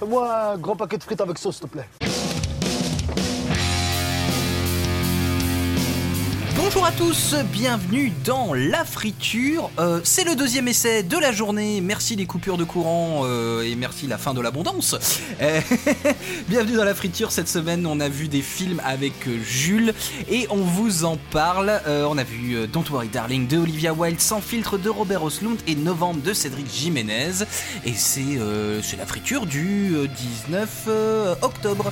Fais-moi un grand paquet de frites avec sauce, s'il te plaît. Bonjour à tous, bienvenue dans La Friture. Euh, c'est le deuxième essai de la journée. Merci les coupures de courant euh, et merci la fin de l'abondance. Euh, bienvenue dans La Friture. Cette semaine, on a vu des films avec Jules et on vous en parle. on a vu Don't Worry Darling de Olivia Wilde, Sans filtre de Robert Oslund et Novembre de Cédric Jiménez. Et c'est la friture du 19 octobre.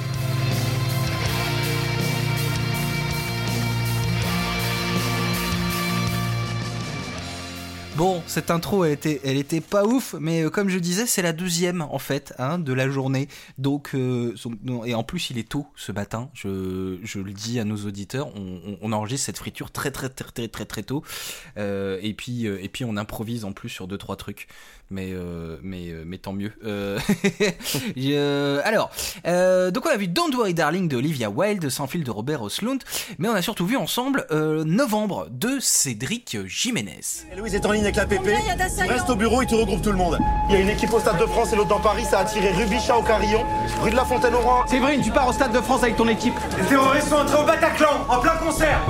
Bon, cette intro, elle était, elle était pas ouf, mais euh, comme je disais, c'est la deuxième en fait hein, de la journée. Donc, euh, et en plus, il est tôt ce matin. Je, le dis à nos auditeurs, on, enregistre cette friture très très très très très très tôt. Euh, et puis et puis on improvise en plus sur deux trois trucs mais euh, mais euh, mais tant mieux. Euh, alors, donc on a vu Don't Worry Darling de Olivia Wilde, Sans fil de Robert Oslund, mais on a surtout vu ensemble Novembre de Cédric Jiménez. Louise est en ligne avec la PP. Reste au bureau, il te regroupe tout le monde. Il y a une équipe au Stade de France et l'autre dans Paris, ça a tiré Rubichat au Carillon, rue de la Fontaine au Roi. Séverine, tu pars au Stade de France avec ton équipe. Les terroristes sont entrés au Bataclan, en plein concert.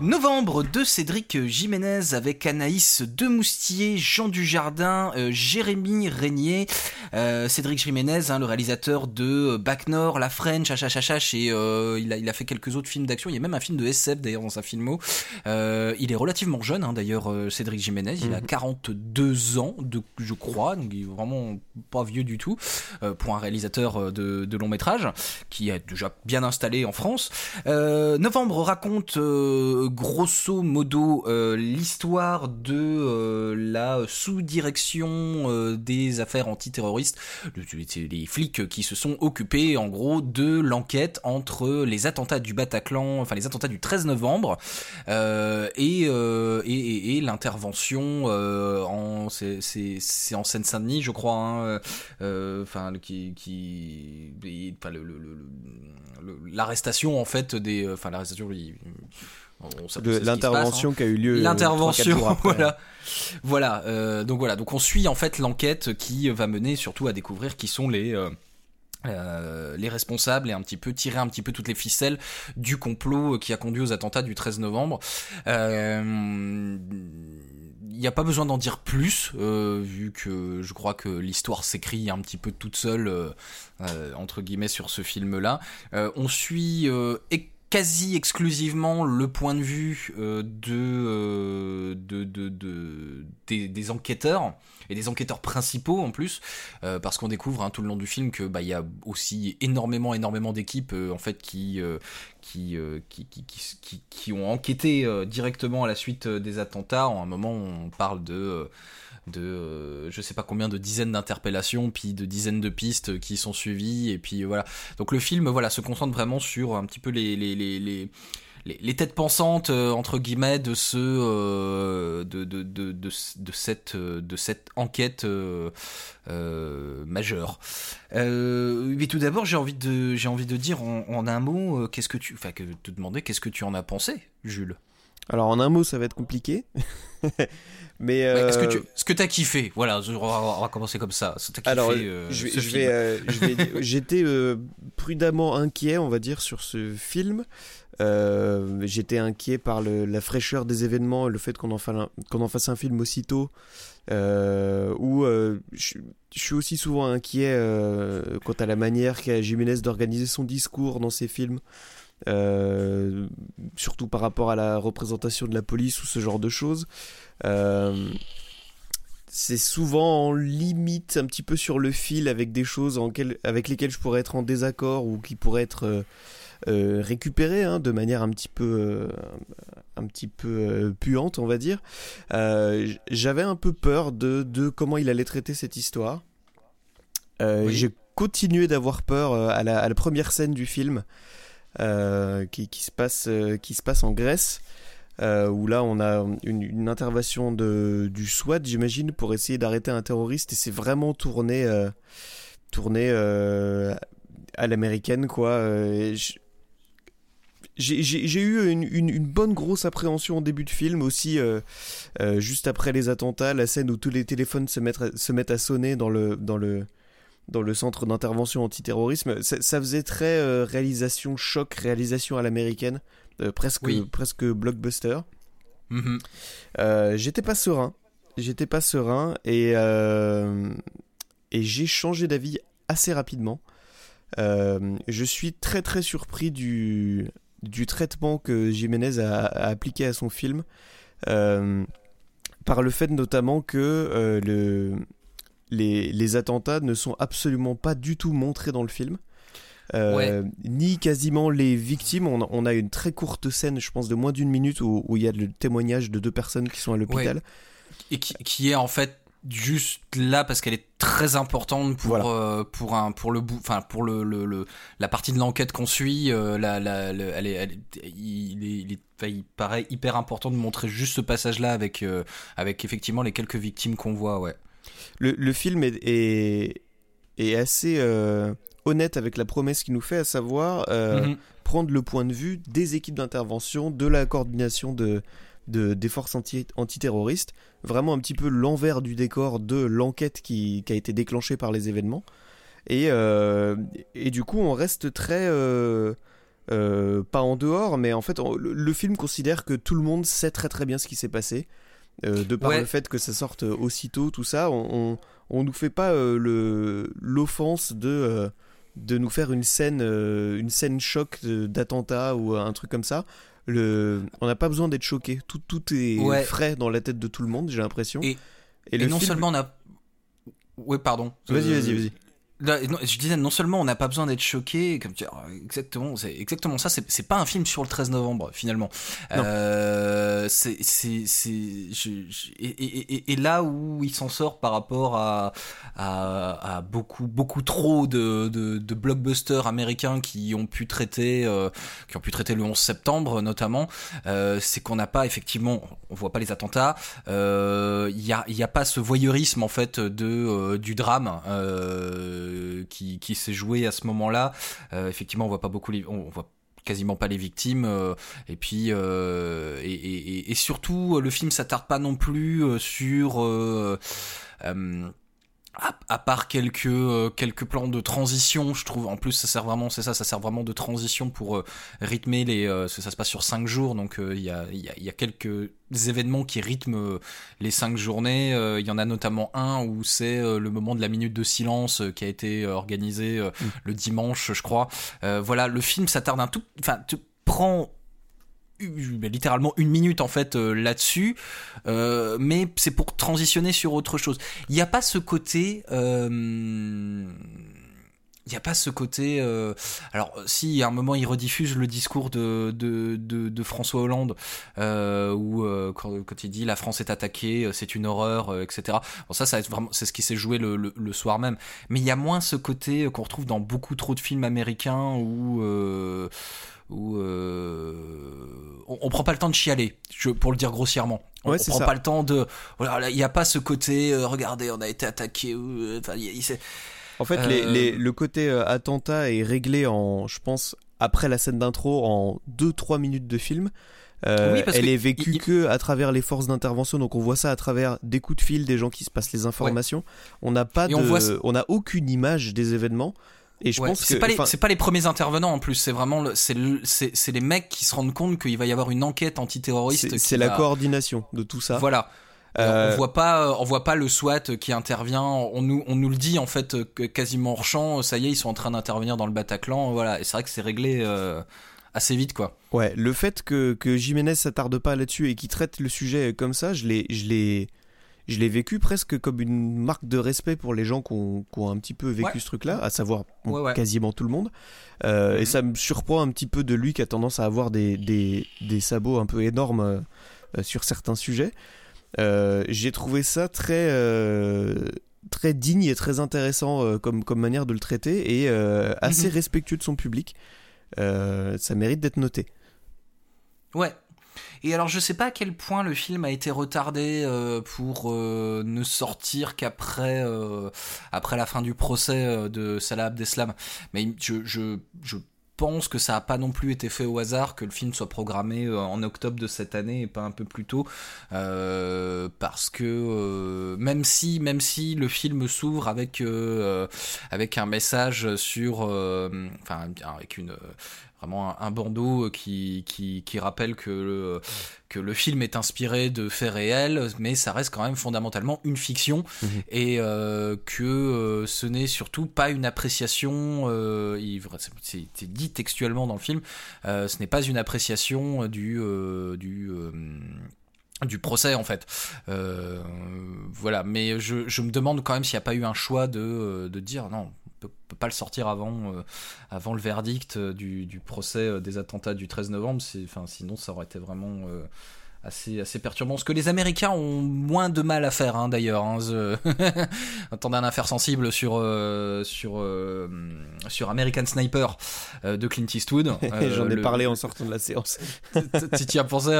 Novembre de Cédric Jiménez avec Anaïs Demoustier, Jean Dujardin, euh, Jérémy Régnier, euh, Cédric Jiménez, hein, le réalisateur de Back Nord, La French, Hachachachach et euh, il, a, il a fait quelques autres films d'action. Il y a même un film de SF d'ailleurs dans sa filmo. il est relativement jeune hein, d'ailleurs, Cédric Jiménez. Il a 42 mhm. ans, de, je crois, donc il est vraiment pas vieux du tout pour un réalisateur de, de long métrage qui est déjà bien installé en France. Novembre raconte grosso modo euh, l'histoire de euh, la sous-direction euh, des affaires antiterroristes, les flics qui se sont occupés en gros de l'enquête entre les attentats du Bataclan, enfin les attentats du 13 novembre et, l'intervention en c'est en Seine-Saint-Denis je crois enfin qui qui l'arrestation en fait des enfin l'arrestation l'intervention hein. qui a eu lieu euh, l'intervention voilà voilà euh, donc voilà donc on suit en fait l'enquête qui va mener surtout à découvrir qui sont les euh, les responsables et un petit peu tirer un petit peu toutes les ficelles du complot qui a conduit aux attentats du 13 novembre. il n'y a pas besoin d'en dire plus, vu que je crois que l'histoire s'écrit un petit peu toute seule, entre guillemets, sur ce film-là. on suit quasi exclusivement le point de vue euh, de, de des, enquêteurs et des enquêteurs principaux en plus euh, parce qu'on découvre hein, tout le long du film que bah il y a aussi énormément énormément d'équipes euh, en fait qui qui, qui, qui, qui, qui ont enquêté directement à la suite des attentats. En un moment on parle de de euh, je sais pas combien de dizaines d'interpellations puis de dizaines de pistes qui sont suivies et puis voilà donc le film voilà se concentre vraiment sur un petit peu les les, les, les les, têtes pensantes euh, entre guillemets de ce euh, de, de, de, de, cette de cette enquête majeure. mais tout d'abord, j'ai envie de j'ai envie de dire en, en un mot, qu'est-ce que tu, enfin, que te demander, qu'est-ce que tu en as pensé, Jules? Alors en un mot, ça va être compliqué. Mais est-ce que tu euh, ce que t'as kiffé Voilà, on va, commencer comme ça. Alors, je vais, j'étais prudemment inquiet, on va dire, sur ce film. Euh, j'étais inquiet par le, la fraîcheur des événements, le fait qu'on en, qu'on en fasse un film aussitôt. Euh, où je, suis aussi souvent inquiet quant à la manière qu'a Jiménez d'organiser son discours dans ses films. surtout par rapport à la représentation de la police ou ce genre de choses. Euh, c'est souvent en limite un petit peu sur le fil avec des choses en avec lesquelles je pourrais être en désaccord ou qui pourraient être euh, euh, récupérées hein, de manière un petit peu un petit peu puante on va dire. J'avais un peu peur de, de, comment il allait traiter cette histoire. J'ai continué d'avoir peur à la, à, la, première scène du film qui, qui, se passe qui se passe en Grèce euh, où là on a une, intervention de, du SWAT, j'imagine, pour essayer d'arrêter un terroriste, et c'est vraiment tourné, euh, tourné euh, à l'américaine, quoi. j'ai eu une, bonne grosse appréhension au début de film aussi, juste après les attentats, la scène où tous les téléphones se mettent à, sonner dans le, dans le, dans le centre d'intervention antiterrorisme. Ça, faisait très réalisation choc, réalisation à l'américaine, presque, presque blockbuster. Mm-hmm. J'étais pas serein. J'étais pas serein et, et j'ai changé d'avis assez rapidement. je suis très très surpris du, du traitement que Jiménez a, appliqué à son film, euh, par le fait notamment que euh, le, les, attentats ne sont absolument pas du tout montrés dans le film. Euh, ni quasiment les victimes. On, a une très courte scène, je pense, de moins d'une minute où, il y a le témoignage de deux personnes qui sont à l'hôpital. Et qui, qui, est en fait juste là parce qu'elle est très importante pour euh, pour un pour le enfin pour le, le, la partie de l'enquête qu'on suit euh, la, la, elle est, il, est, il, paraît hyper important de montrer juste ce passage là avec euh, avec effectivement les quelques victimes qu'on voit ouais le, le film est, est assez honnête avec la promesse qu'il nous fait à savoir mm-hmm. prendre le point de vue des équipes d'intervention de la coordination de de, des forces anti, antiterroristes, vraiment un petit peu l'envers du décor de l'enquête qui, a été déclenchée par les événements. Et, euh, et du coup, on reste très... Euh, euh, pas en dehors, mais en fait, le, film considère que tout le monde sait très très bien ce qui s'est passé. de par le fait que ça sorte aussitôt, tout ça, on, on, nous fait pas le l'offense de de nous faire une scène une scène choc d'attentat ou un truc comme ça on n'a pas besoin d'être choqué. Tout, tout est frais dans la tête de tout le monde, j'ai l'impression. Et, non seulement on a. Oui, pardon. Vas-y, vas-y, vas-y je disais non seulement on n'a pas besoin d'être choqué, comme tu exactement, c'est exactement ça. C'est pas un film sur le 13 novembre finalement. Euh, c'est c'est et, et, et, là où il s'en sort par rapport à, à, à beaucoup beaucoup trop de, de, de, blockbusters américains qui ont pu traiter euh, qui ont pu traiter le 11 septembre notamment, euh, c'est qu'on n'a pas effectivement, on voit pas les attentats. Euh, il y a il y a pas ce voyeurisme en fait de euh, du drame. Euh, qui, qui s'est joué à ce moment-là. Euh, effectivement, on voit pas beaucoup, on voit quasiment pas les victimes euh, et puis euh, et, et, et, surtout le film s'attarde pas non plus sur à, part quelques euh, quelques plans de transition, je trouve. En plus, ça sert vraiment, c'est ça, ça sert vraiment de transition pour euh, rythmer les. Euh, ça se passe sur cinq jours, donc il y a il y a, y, a, quelques événements qui rythment les cinq journées. Il y en a notamment un où c'est le moment de la minute de silence qui a été organisé mm. le dimanche, je crois. voilà, le film s'attarde un tout, enfin, prend littéralement une minute en fait euh, là-dessus, euh, mais c'est pour transitionner sur autre chose. Il n'y a pas ce côté. Euh, il n'y a pas ce côté. alors, si à un moment il rediffuse le discours de, de, de, François Hollande, où quand, il dit la France est attaquée, c'est une horreur, etc. Bon, ça, ça vraiment, c'est ce qui s'est joué le, le, soir même. Mais il y a moins ce côté qu'on retrouve dans beaucoup trop de films américains où où euh, on, on, prend pas le temps de chialer, je, pour le dire grossièrement. On, prend pas le temps de. il n'y a pas ce côté. Euh, regardez, on a été attaqué. Euh, en fait, les, le côté attentat est réglé en, je pense, après la scène d'intro, en 2-3 minutes de film. elle est vécue que à travers les forces d'intervention, donc on voit ça à travers des coups de fil, des gens qui se passent les informations. On n'a pas de, on n'a aucune image des événements. Et je pense que c'est pas les pas les premiers intervenants en plus, c'est vraiment c'est c'est les mecs qui se rendent compte qu'il va y avoir une enquête antiterroriste. C'est la coordination de tout ça. Voilà. Euh... On voit pas, on voit pas le SWAT qui intervient. On nous, on nous le dit en fait quasiment hors champ. Ça y est, ils sont en train d'intervenir dans le Bataclan. Voilà. Et c'est vrai que c'est réglé euh, assez vite, quoi. Ouais. Le fait que que Jiménez s'attarde pas là-dessus et qu'il traite le sujet comme ça, je l'ai, je l'ai, je l'ai vécu presque comme une marque de respect pour les gens qui ont, un petit peu vécu ce truc-là, à savoir quasiment tout le monde. Euh, et mhm. ça me surprend un petit peu de lui qui a tendance à avoir des, des, sabots un peu énormes euh, euh, sur certains sujets. J'ai trouvé ça très, très digne et très intéressant comme, comme manière de le traiter et assez mhm. respectueux de son public. ça mérite d'être noté. Ouais, et alors, je sais pas à quel point le film a été retardé euh, pour euh, ne sortir qu'après euh, après la fin du procès de Salah Abdeslam. Mais je, je, je pense que ça a pas non plus été fait au hasard que le film soit programmé en octobre de cette année et pas un peu plus tôt, parce que même si même si le film s'ouvre avec avec un message sur, enfin avec une vraiment un, bandeau qui, qui, qui rappelle que le, que le film est inspiré de faits réels, mais ça reste quand même fondamentalement une fiction mhm. et euh, que euh, ce n'est surtout pas une appréciation. Euh, c'est dit textuellement dans le film. Euh, ce n'est pas une appréciation du du du procès en fait. Euh, voilà, mais je, je, me demande quand même s'il n'y a pas eu un choix de, de dire non, peut, peut pas le sortir avant, euh, avant le verdict euh, du, du, procès euh, des attentats du 13 novembre. Enfin, sinon, ça aurait été vraiment assez, assez perturbant. Ce que les Américains ont moins de mal à faire, hein, d'ailleurs. Hein, Attendez un affaire sensible sur, euh, sur, euh, sur American Sniper euh, de Clint Eastwood. J'en ai parlé en sortant de la séance. si tu as pensé,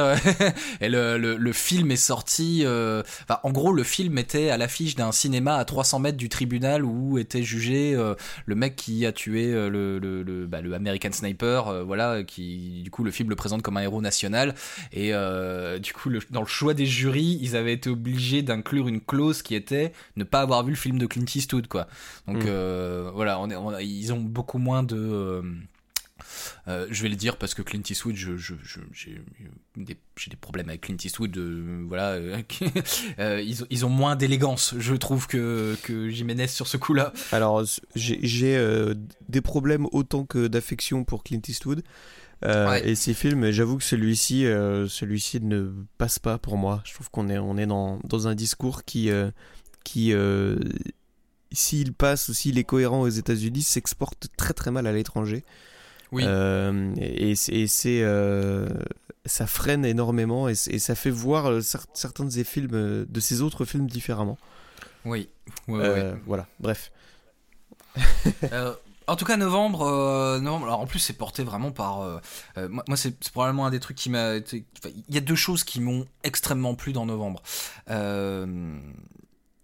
Et le, le, le, film est sorti. Enfin, en gros, le film était à l'affiche d'un cinéma à 300 mètres du tribunal où était jugé le mec qui a tué le, le, le, bah, le American Sniper. voilà, qui, du coup, le film le présente comme un héros national. Et euh, du coup, dans le choix des jurys, ils avaient été obligés d'inclure une clause qui était ne pas avoir vu le film de Clint Eastwood, quoi. Donc mm. euh, voilà, on est, ils ont beaucoup moins de euh, je vais le dire parce que Clint Eastwood, je, j'ai, des, des, problèmes avec Clint Eastwood. voilà, ils, ils, ont moins d'élégance, je trouve, que, que Jiménez sur ce coup-là. Alors, j'ai, des problèmes autant que d'affection pour Clint Eastwood. Euh, et ces films, j'avoue que celui-ci, euh, celui-ci ne passe pas pour moi. Je trouve qu'on est, on est dans, dans un discours qui, euh, qui s'il passe ou s'il est cohérent aux États-Unis, s'exporte très très mal à l'étranger. Oui. et, et c'est, ça freine énormément et, et, ça fait voir certains de ces films, de ces autres films différemment. Oui. Voilà. Bref. En tout cas, novembre, euh, novembre alors en plus, c'est porté vraiment par. Euh, euh, moi, c'est probablement un des trucs qui m'a. Il y a deux choses qui m'ont extrêmement plu dans novembre.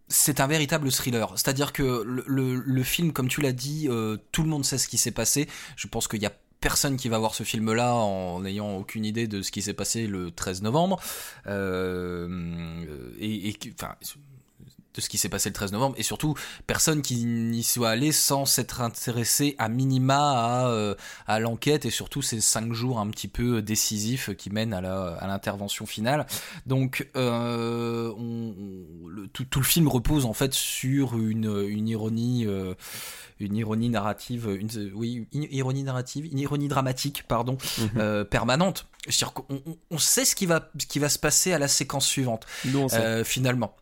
c'est un véritable thriller. C'est-à-dire que le, film, comme tu l'as dit, tout le monde sait ce qui s'est passé. Je pense qu'il y a personne qui va voir ce film-là en n'ayant aucune idée de ce qui s'est passé le 13 novembre. et, de ce qui s'est passé le 13 novembre et surtout personne qui n'y soit allé sans s'être intéressé à minima à, euh, à l'enquête et surtout ces cinq jours un petit peu décisifs qui mènent à la à l'intervention finale. Donc euh, on, le, tout, tout, le film repose en fait sur une, une ironie euh, une ironie narrative une, oui une ironie narrative une ironie dramatique pardon mhm. permanente. On, on, sait ce qui va ce qui va se passer à la séquence suivante finalement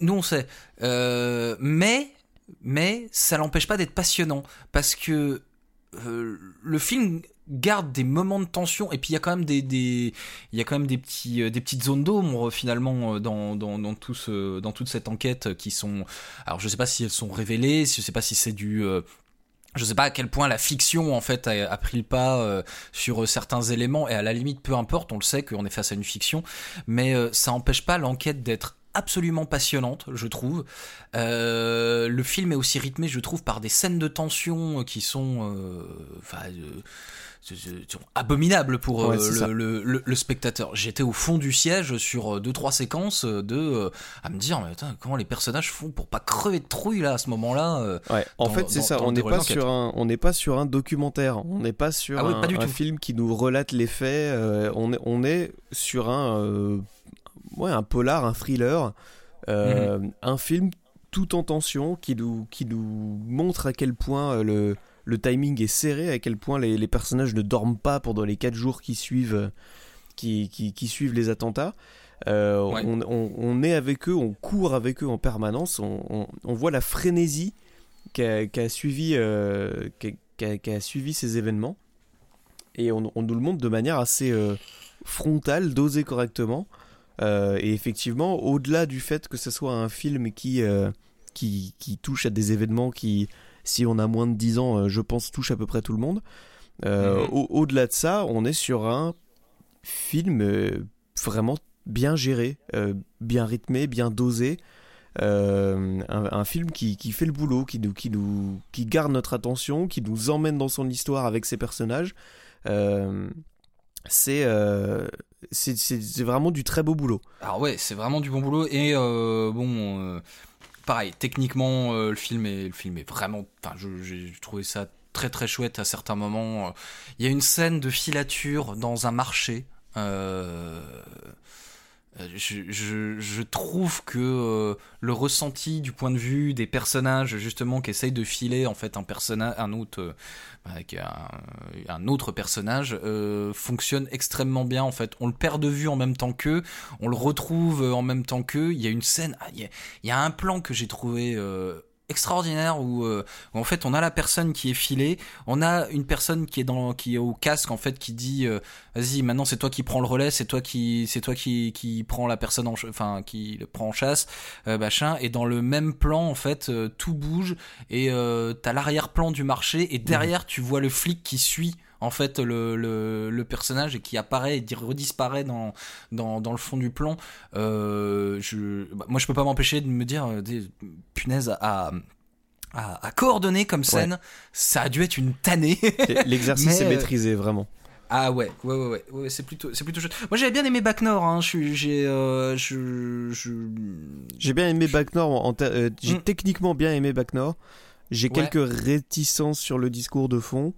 nous on sait. Euh, mais, mais ça l'empêche pas d'être passionnant. Parce que euh, le film garde des moments de tension et puis il y a quand même des, des il y a quand même des petits euh, des petites zones d'ombre finalement dans, dans, dans tout ce, dans toute cette enquête qui sont alors je sais pas si elles sont révélées je sais pas si c'est du je sais pas à quel point la fiction en fait a, pris le pas sur certains éléments. Et à la limite peu importe on le sait qu'on est face à une fiction. Mais ça empêche pas l'enquête d'être absolument passionnante, je trouve. Euh, le film est aussi rythmé, je trouve, par des scènes de tension qui sont, euh, enfin, euh, abominables pour le, le, spectateur. J'étais au fond du siège sur deux trois séquences de à me dire mais attends, comment les personnages font pour pas crever de trouille là à ce moment-là. ouais. En fait, c'est ça. On n'est pas sur un, on n'est pas sur un documentaire. On n'est pas sur ah un, un film qui nous relate les faits. on est, on est sur un ouais, un polar, un thriller, euh, mhm. un film tout en tension qui nous, qui nous montre à quel point euh, le, le timing est serré, à quel point les, les, personnages ne dorment pas pendant les 4 jours qui suivent, qui, qui, qui suivent les attentats. Euh, on, on, on, est avec eux, on court avec eux en permanence, on, on voit la frénésie qu'a a suivi, euh, a suivi ces événements. Et on, nous le montre de manière assez frontale, dosée correctement. Euh, et effectivement, au-delà du fait que ce soit un film qui, euh, qui, qui, touche à des événements qui, si on a moins de 10 ans, euh, je pense, touche à peu près tout le monde, au-delà de ça, on est sur un film vraiment bien géré, bien rythmé, bien dosé. un, un, film qui, qui, fait le boulot, qui nous, qui, nous, qui garde notre attention, qui nous emmène dans son histoire avec ses personnages. c'est c'est vraiment du très beau boulot. Alors ouais, c'est vraiment du bon boulot et bon pareil, techniquement, le, film est, le film est vraiment. Enfin, j'ai trouvé ça très très chouette à certains moments. Il y a une scène de filature dans un marché. Euh, je, je, trouve que euh, le ressenti du point de vue des personnages justement qui essayent de filer en fait un personnage un autre euh, avec un, autre personnage fonctionne extrêmement bien en fait. On le perd de vue en même temps qu'eux on le retrouve en même temps qu'eux. Il y a une scène ah, il, y a, un plan que j'ai trouvé extraordinaire euh, où, en fait on a la personne qui est filée, on a une personne qui est dans qui est au casque en fait qui dit euh, vas-y maintenant c'est toi qui prends le relais, c'est toi qui c'est toi qui qui prend la personne en enfin qui le prend en chasse euh, machin. Et dans le même plan en fait tout bouge et t'as l'arrière-plan du marché et derrière tu vois le flic qui suit en fait le, le, personnage et qui apparaît et redisparaît dans, dans, dans le fond du plan. Euh, je, bah, moi, je peux pas m'empêcher de me dire, euh, des, punaise, à, à, coordonner comme scène, ça a dû être une tannée. L'exercice est euh, maîtrisé, vraiment. Ah ouais, ouais, ouais, ouais, c'est plutôt, c'est plutôt chouette. Moi j'avais bien aimé Back Nord, hein. j'ai, je, j'ai bien aimé Back Nord. J'ai mm. techniquement bien aimé Back Nord. J'ai quelques réticences sur le discours de fond.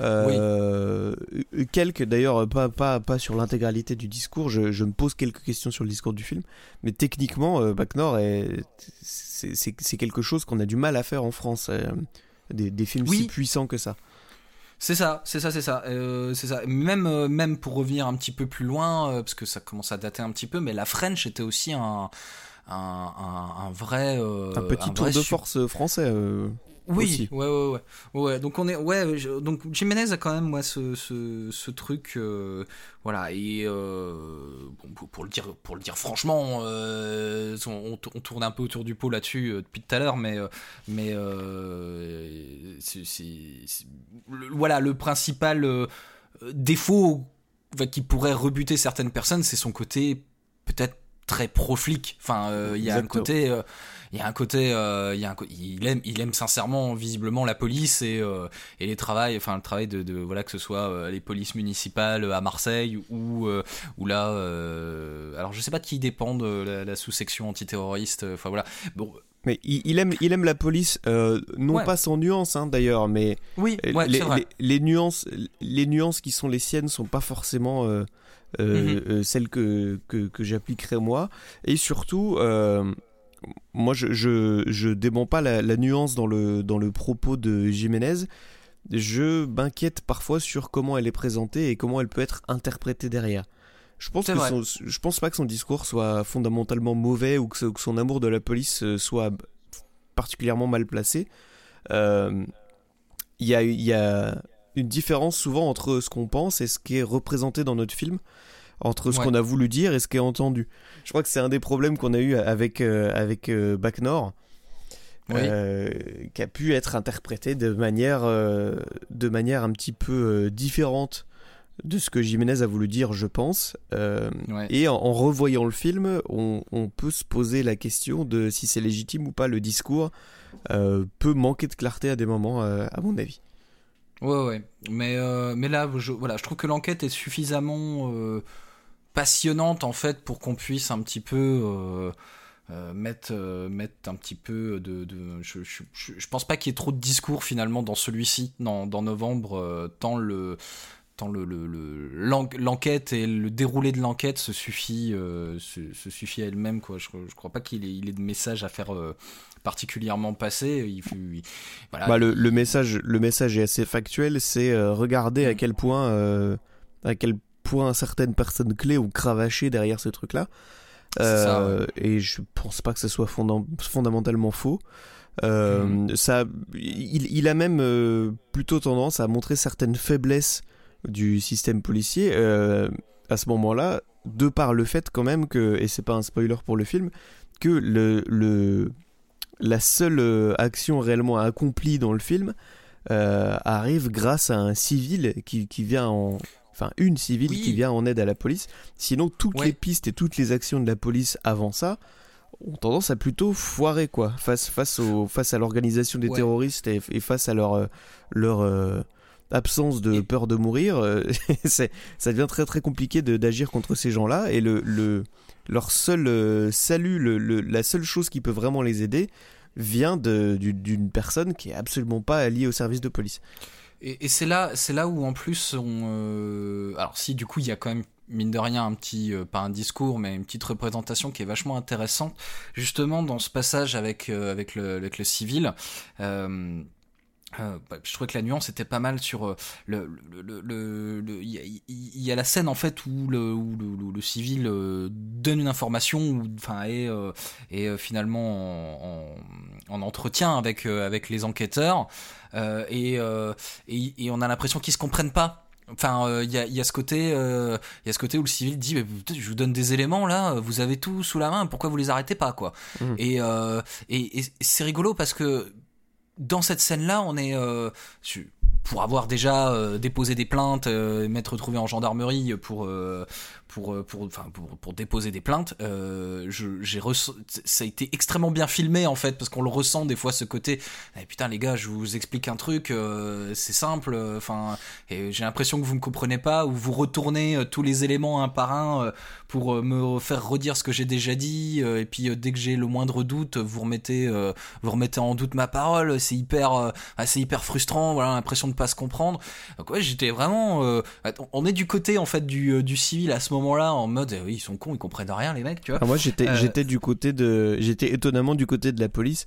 Euh, quelques, d'ailleurs, pas, pas, pas sur l'intégralité du discours, je, je, me pose quelques questions sur le discours du film, mais techniquement, euh, Bac Nord, c'est quelque chose qu'on a du mal à faire en France, euh, des, des, films si puissants que ça. C'est ça, c'est ça, c'est ça, euh, c'est ça. Même, même pour revenir un petit peu plus loin, parce que ça commence à dater un petit peu, mais la French était aussi un, un, un, vrai, un petit tour de force français. Oui, ouais, ouais, ouais, ouais. Donc on est, ouais, donc Jiménez a quand même moi ce, ce, ce truc, euh, voilà. Et euh, bon, pour, le dire, pour le dire franchement, euh, on, on, tourne un peu autour du pot là-dessus depuis tout à l'heure, mais mais c'est, voilà le principal défaut qui pourrait rebuter certaines personnes, c'est son côté peut-être très pro-flic. Enfin, il y a un côté il y a un côté, euh, il, y a un, il aime, il aime sincèrement visiblement la police et, euh, et les travails, enfin le travail de, de voilà que ce soit euh, les polices municipales à Marseille ou ou là, alors je sais pas de qui dépend de la, sous-section antiterroriste. Enfin voilà, bon. Mais il, aime, il aime la police, non pas sans nuances hein, d'ailleurs, mais oui, les, les, nuances, les nuances qui sont les siennes sont pas forcément mm-hmm. celles que, que, que j'appliquerai moi. Et surtout, moi, je, je, je dément pas la, nuance dans le, dans le propos de Jiménez. Je m'inquiète parfois sur comment elle est présentée et comment elle peut être interprétée derrière. Je pense, que je pense pas que son discours soit fondamentalement mauvais ou que, son amour de la police euh, soit particulièrement mal placé. Euh, il y, a, y a une différence souvent entre ce qu'on pense et ce qui est représenté dans notre film entre ce qu'on a voulu dire et ce qui est entendu. Je crois que c'est un des problèmes qu'on a eu avec, euh, avec euh, Bac Nord. Euh, qui a pu être interprété de manière, de manière un petit peu différente de ce que Jiménez a voulu dire, je pense. Et en, revoyant le film, on, on, peut se poser la question de si c'est légitime ou pas le discours peut manquer de clarté à des moments, à mon avis. Ouais, ouais. Mais, mais là, je, voilà, je trouve que l'enquête est suffisamment passionnante en fait pour qu'on puisse un petit peu euh, euh, mettre euh, mettre un petit peu de, de je, je, je, pense pas qu'il y ait trop de discours finalement dans celui-ci dans, dans novembre tant le tant le, l'enquête et le déroulé de l'enquête se suffit se, suffit à elle-même quoi je, je crois pas qu'il ait, il ait de message à faire particulièrement il, voilà. bah, le, le, message le message est assez factuel c'est regarder à mm. quel point à quel point certaines personnes clés ont cravaché derrière ce truc-là. Euh, et je pense pas que ce soit fondamentalement faux. Euh, hmm. ça, il, a même euh, plutôt tendance à montrer certaines faiblesses du système policier à ce moment-là, de par le fait quand même que, et c'est pas un spoiler pour le film, que le, le la seule action réellement accomplie dans le film arrive grâce à un civil qui, qui vient en, enfin une civile qui vient en aide à la police. Sinon, toutes les pistes et toutes les actions de la police avant ça ont tendance à plutôt foirer quoi. Face face au face à l'organisation des terroristes et, face à leur leur absence de peur de mourir, c'est ça devient très très compliqué d'agir contre ces gens-là. Et le, le leur seul salut, le, la seule chose qui peut vraiment les aider vient d'une personne qui est absolument pas liée au service de police. Et, c'est là, c'est là où en plus on, alors si du coup il y a quand même mine de rien un petit euh, pas un discours mais une petite représentation qui est vachement intéressante justement dans ce passage avec euh, avec le avec le civil euh, euh, bah, je trouvais que la nuance était pas mal sur le le il y, a la scène en fait où le où le, civil donne une information enfin est et finalement en, en, entretien avec avec les enquêteurs. Et, et, et on a l'impression qu'ils se comprennent pas. Enfin, il euh, y, a, y, a, ce côté, il euh, y a ce côté où le civil dit, je vous donne des éléments là, vous avez tout sous la main, pourquoi vous les arrêtez pas quoi? Mmh. Et, euh, et, et c'est rigolo parce que dans cette scène-là, on est pour avoir déjà déposé des plaintes, m'être retrouvé en gendarmerie pour pour euh, pour enfin pour, déposer des plaintes euh, j'ai ça a été extrêmement bien filmé en fait parce qu'on le ressent des fois ce côté eh, putain les gars je vous explique un truc euh, c'est simple enfin et j'ai l'impression que vous me comprenez pas ou vous retournez tous les éléments un par un pour me faire redire ce que j'ai déjà dit et puis dès que j'ai le moindre doute vous remettez vous remettez en doute ma parole c'est hyper c'est hyper frustrant voilà l'impression de pas se comprendre. Donc ouais j'étais vraiment on est du côté en fait du, du civil à ce moment moment-là en mode oui, ils sont cons, ils comprennent rien les mecs, tu vois. Ah, moi j'étais euh, j'étais du côté de j'étais étonnamment du côté de la police.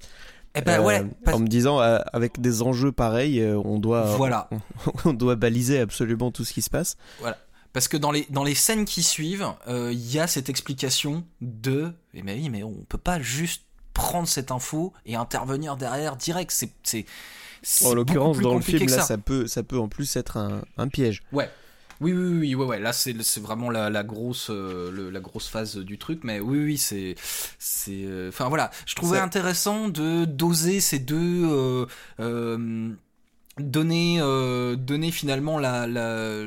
Eh ben, ouais, euh, En me disant, euh, avec des enjeux pareils, on doit, voilà. on, doit baliser absolument tout ce qui se passe. Voilà. Parce que dans les, dans les scènes qui suivent, il y a cette explication de, eh mais oui, mais on peut pas juste prendre cette info et intervenir derrière direct. C'est, en l'occurrence, dans le film, là, ça. ça. peut, ça peut en plus être un, un piège. Ouais. Oui, oui, oui, ouais, ouais. Là, c'est vraiment la, la grosse, euh, la grosse phase du truc. Mais oui, oui, c'est, c'est. Euh, enfin voilà, je trouvais intéressant de doser ces deux. Euh, donner, donner finalement la, la,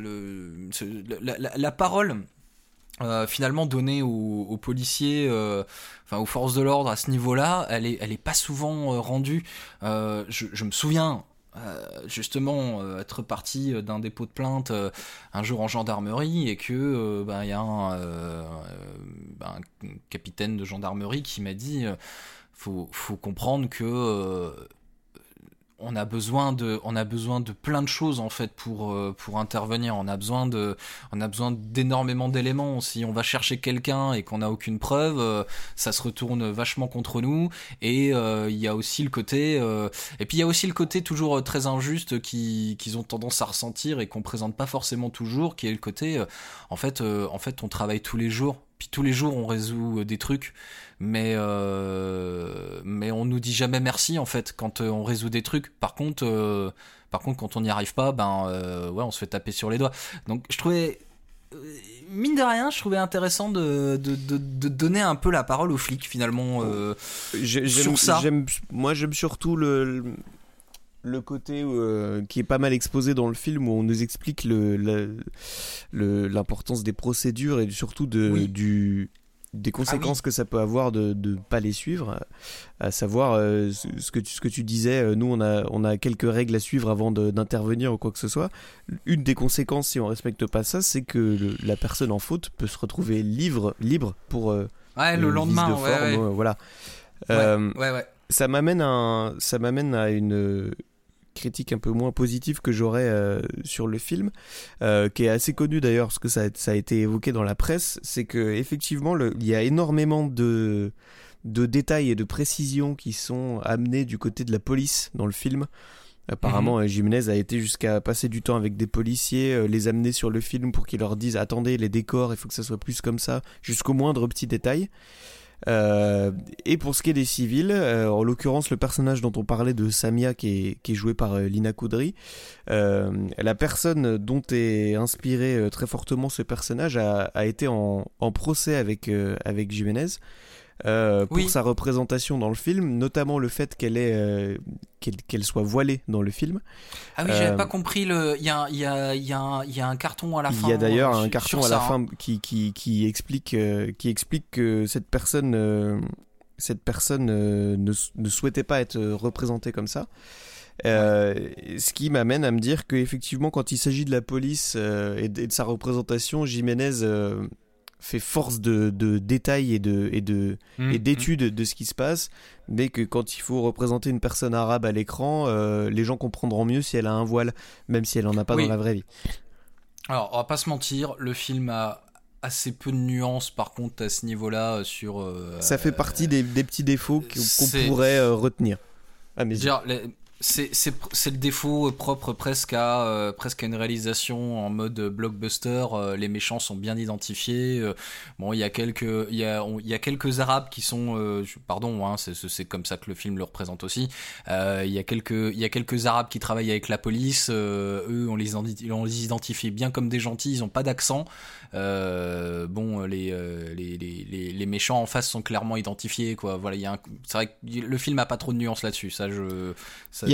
la, la, parole. finalement donnée aux, aux policiers, enfin aux forces de l'ordre à ce niveau-là, elle est, elle est pas souvent rendue. Je, je, me souviens justement euh, être parti d'un dépôt de plainte euh, un jour en gendarmerie et que ben, il y a un, ben, un, capitaine de gendarmerie qui m'a dit faut, faut comprendre que on a besoin de on a besoin de plein de choses en fait pour euh, pour intervenir. On a besoin de on a besoin d'énormément d'éléments. Si on va chercher quelqu'un et qu'on n'a aucune preuve euh, ça se retourne vachement contre nous. Et euh, il y a aussi le côté et puis il y a aussi le côté toujours très injuste qui qu'ils ont tendance à ressentir et qu'on présente pas forcément toujours qui est le côté en fait en fait on travaille tous les jours puis tous les jours on résout des trucs mais euh, mais on nous dit jamais merci en fait quand euh, on résout des trucs. Par contre, euh, par contre, quand on n'y arrive pas, ben ouais, on se fait taper sur les doigts. Donc je trouvais mine de rien, je trouvais intéressant de, de, de, donner un peu la parole aux flics finalement sur ça. Moi, j'aime surtout le, le côté qui est pas mal exposé dans le film où on nous explique l'importance le, l'importance des procédures et surtout de, du des ah conséquences que ça peut avoir de ne pas les suivre, à savoir euh, ce, que tu, ce que tu disais, euh, nous on a, on a quelques règles à suivre avant d'intervenir ou quoi que ce soit. Une des conséquences si on respecte pas ça, c'est que la personne en faute peut se retrouver libre, libre pour euh, ouais, le lendemain, de forme, voilà. ça m'amène ça m'amène à une critique un peu moins positive que j'aurais euh, sur le film, euh, qui est assez connu d'ailleurs parce que ça, ça, a été évoqué dans la presse, c'est que effectivement il y a énormément de de détails et de précisions qui sont amenés du côté de la police dans le film. Apparemment, mm Jiménez a été jusqu'à passer du temps avec des policiers, les amener sur le film pour qu'ils leur disent attendez les décors, il faut que ça soit plus comme ça, jusqu'au moindre petit détail. Euh, et pour ce qui est des civils, euh, en l'occurrence le personnage dont on parlait de Samia qui est, joué par euh, Lina Koudry, la personne dont est inspiré très fortement ce personnage a, a été en, en procès avec, avec Jiménez. Euh, pour sa représentation dans le film, notamment le fait qu'elle est euh, qu'elle soit voilée dans le film. Ah oui, j'avais euh, pas compris le. Il y a, y, a, y, a y a un carton à la fin. Il y a d'ailleurs un carton à la fin qui, qui, qui explique qui explique que cette personne cette personne ne, ne, souhaitait pas être représentée comme ça. ce qui m'amène à me dire qu'effectivement, quand il s'agit de la police et, de, sa représentation, Jiménez fait force de, de détails et de et de mmh, et d'études de ce qui se passe, mais que quand il faut représenter une personne arabe à l'écran, les gens comprendront mieux si elle a un voile, même si elle en a pas dans la vraie vie. Alors, on va pas se mentir, le film a assez peu de nuances par contre à ce niveau-là euh, sur. Euh, ça fait partie des, petits défauts qu'on pourrait euh, retenir. Ah, mais c'est le défaut propre presque à euh, presque à une réalisation en mode blockbuster. Euh, les méchants sont bien identifiés. Euh, bon, il y a quelques il y a il y a quelques arabes qui sont pardon, hein, c'est comme ça que le film le représente aussi. il y a quelques il y a quelques arabes qui travaillent avec la police. eux, on les on les identifie bien comme des gentils. Ils ont pas d'accent. Bon, les les, les, les méchants en face sont clairement identifiés quoi. Voilà, il y a c'est vrai que le film a pas trop de nuances là-dessus. Ça je ça,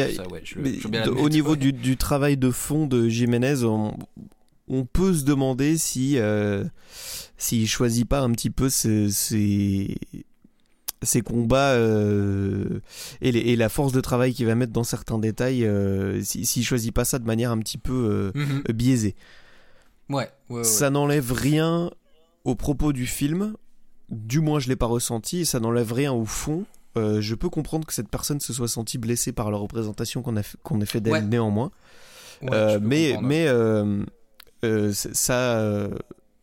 au niveau du, travail de fond de Jiménez, on, peut se demander si euh, s'il choisit pas un petit peu ses, ses, combats euh, et, la force de travail qu'il va mettre dans certains détails, euh, s'il choisit pas ça de manière un petit peu mhm. biaisée. Ouais, ça n'enlève rien au propos du film, du moins je l'ai pas ressenti, et ça n'enlève rien au fond. Euh, je peux comprendre que cette personne se soit sentie blessée par la représentation qu'on a, qu'on a fait d'elle néanmoins. Euh, mais mais euh, ça,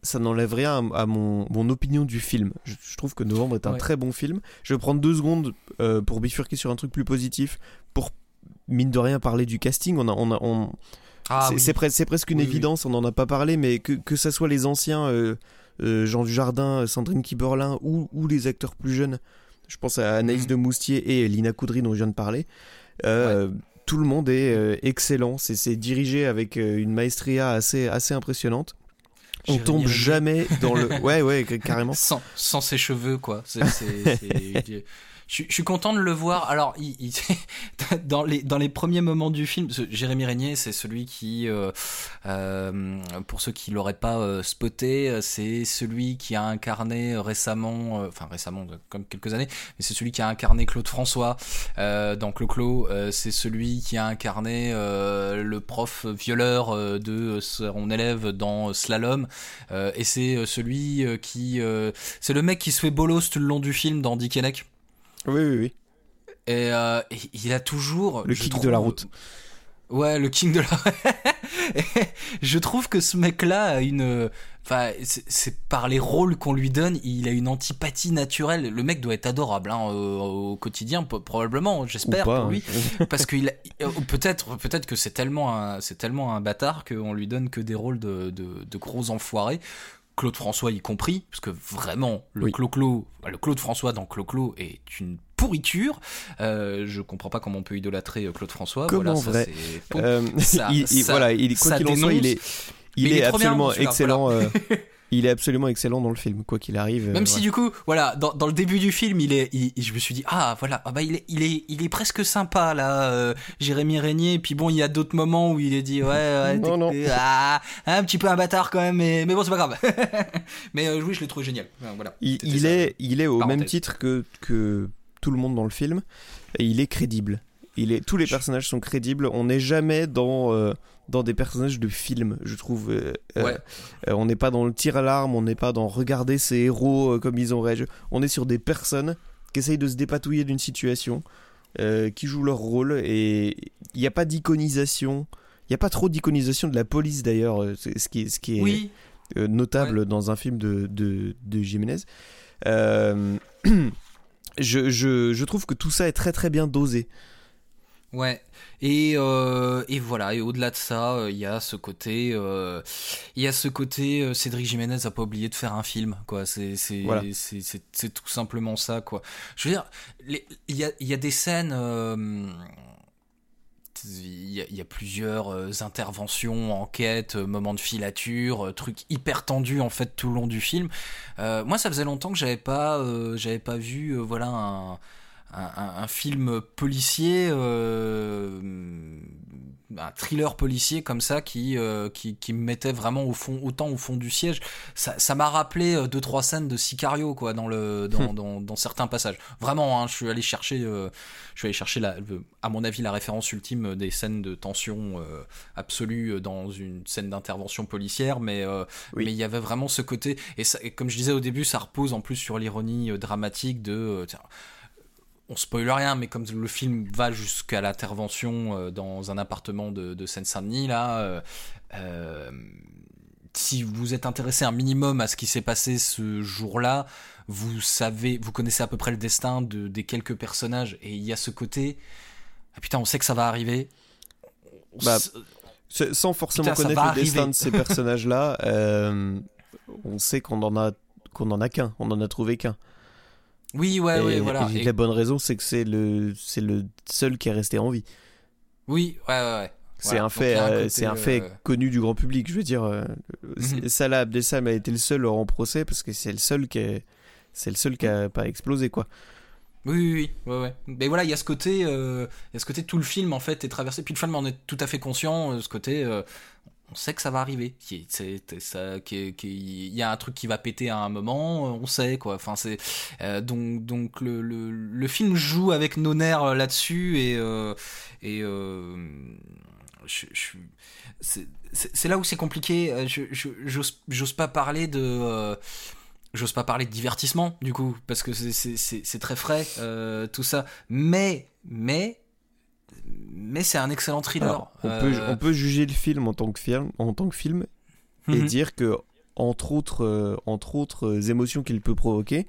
ça n'enlève rien à, mon, mon, opinion du film. Je, trouve que Novembre est un très bon film. Je vais prendre deux secondes pour bifurquer sur un truc plus positif, pour mine de rien parler du casting. On a, on on... Ah c'est, presque une évidence, on n'en a pas parlé, mais que, que ça soit les anciens, Jean Dujardin, Sandrine Kiberlin ou, ou les acteurs plus jeunes, je pense à Anaïs mm. de Moustier et Lina Coudry dont je viens de parler. Euh, tout le monde est euh, excellent. C'est dirigé avec euh, une maestria assez, assez impressionnante. On tombe jamais dans le. Ouais, ouais, carrément. Sans, sans ses cheveux, quoi. C'est je, suis content de le voir. Alors, dans les premiers moments du film, Jérémy Régnier, c'est celui qui, euh, euh, pour ceux qui l'auraient pas euh, spoté, c'est celui qui a incarné récemment, enfin récemment, comme quelques années, mais c'est celui qui a incarné Claude François dans Clo-Clo. c'est celui qui a incarné le prof violeur de son élève dans Slalom, et c'est celui qui, c'est le mec qui se fait bolos tout le long du film dans Dick oui, oui, oui. Et, euh, il a toujours. Le king de la route. Ouais, le king de la. je trouve que ce mec-là a une. Enfin, c'est par les rôles qu'on lui donne, il a une antipathie naturelle. Le mec doit être adorable hein, au, quotidien, probablement, j'espère pour lui, hein. parce qu'il euh, peut-être, peut-être que c'est tellement c'est tellement un bâtard qu'on lui donne que des rôles de, de gros enfoirés Claude François y compris, parce que vraiment, le Clo-Clo, le Claude François dans Clo-Clo est une pourriture. Euh, je comprends pas comment on peut idolâtrer euh, Claude François. Comment voilà, vrai euh, il, Voilà, il, quoi qu'il en soit, il est, il est absolument excellent. il est absolument excellent dans le film, quoi qu'il arrive. Même si du coup, voilà, dans, dans, le début du film, il est, je me suis dit, ah voilà, ah bah il est, il est, il est presque sympa là, euh, Jérémy Régnier. Et puis bon, il y a d'autres moments où il est dit, ouais, ouais non, non. Ah, un petit peu un bâtard quand même, mais, mais bon, c'est pas grave. mais euh, oui, je l'ai trouvé génial. Voilà. Il, est, il est au même titre que que tout le monde dans le film, et il est crédible. Il est, tous les personnages sont crédibles. On n'est jamais dans euh, dans des personnages de film, je trouve. Euh, euh, on n'est pas dans le tir à l'arme, on n'est pas dans regarder ces héros comme ils ont réagi. On est sur des personnes qui essayent de se dépatouiller d'une situation, qui jouent leur rôle et il n'y a pas d'iconisation. Il n'y a pas trop d'iconisation de la police d'ailleurs, ce qui, ce qui est notable dans un film de, de, de Jiménez. je, je, je trouve que tout ça est très très bien dosé. Ouais. Et, euh, et voilà. Et au-delà de ça, euh, il y a ce côté, euh, il y a ce côté. Cédric Jiménez a pas oublié de faire un film, quoi. C'est c'est c'est tout simplement ça, quoi. Je veux dire, il y a il y a des scènes. il y, a, y, a, plusieurs interventions, enquêtes, moments de filature, trucs hyper tendus en fait tout le long du film. moi, ça faisait longtemps que j'avais pas, j'avais pas vu, voilà un un, film policier euh, un thriller policier comme ça qui, euh, qui, qui me mettait vraiment au fond, autant au fond du siège. Ça, ça m'a rappelé euh, deux trois scènes de Sicario quoi dans le dans, dans, dans certains passages. Vraiment, hein, je suis allé chercher, euh, je suis allé chercher la, à mon avis la référence ultime des scènes de tension euh, absolue dans une scène d'intervention policière, mais euh, Oui. mais il y avait vraiment ce côté et, ça, et comme je disais au début, ça repose en plus sur l'ironie dramatique de tiens, on spoile rien, mais comme le film va jusqu'à l'intervention euh, dans un appartement de, de Seine-Saint-Denis, là, euh, euh, si vous êtes intéressé un minimum à ce qui s'est passé ce jour-là, vous savez, vous connaissez à peu près le destin de, des quelques personnages, et il y a ce côté, ah putain, on sait que ça va arriver. Bah, Sans forcément Putain, connaître le destin de ces personnages-là, euh, on sait qu'on en a qu'on en a qu'un, on en a trouvé qu'un. Oui, ouais, et, ouais, voilà. et Et- la bonne raison, c'est que c'est le c'est le seul qui est resté en vie. oui, ouais, ouais, ouais. C'est Voilà. un fait, euh, c'est un fait euh, connu du grand public. Je veux dire, euh, Mhm. Salah Abdeslam a été le seul en procès parce que c'est le seul qui est, c'est le seul qui a pas explosé quoi. Oui, oui, oui, ouais, ouais. Mais voilà, il y a ce côté, euh, il y a ce côté tout le film en fait est traversé. Puis le film en est tout à fait conscient. euh, ce côté, euh, on sait que ça va arriver. Il y a un truc qui va péter à un moment. euh, On sait quoi. Enfin, c'est euh, donc donc le, le, film joue avec nos nerfs euh, là-dessus et et je, c'est- là où c'est compliqué. J'ose pas parler de J'ose pas parler de divertissement du coup parce que c'est- très frais tout ça, mais mais mais c'est un excellent thriller. Alors, on, peut, Euh, on peut juger le film en tant que film, en tant que film et mhm. dire que entre autres, euh, entre autres euh, émotions qu'il peut provoquer,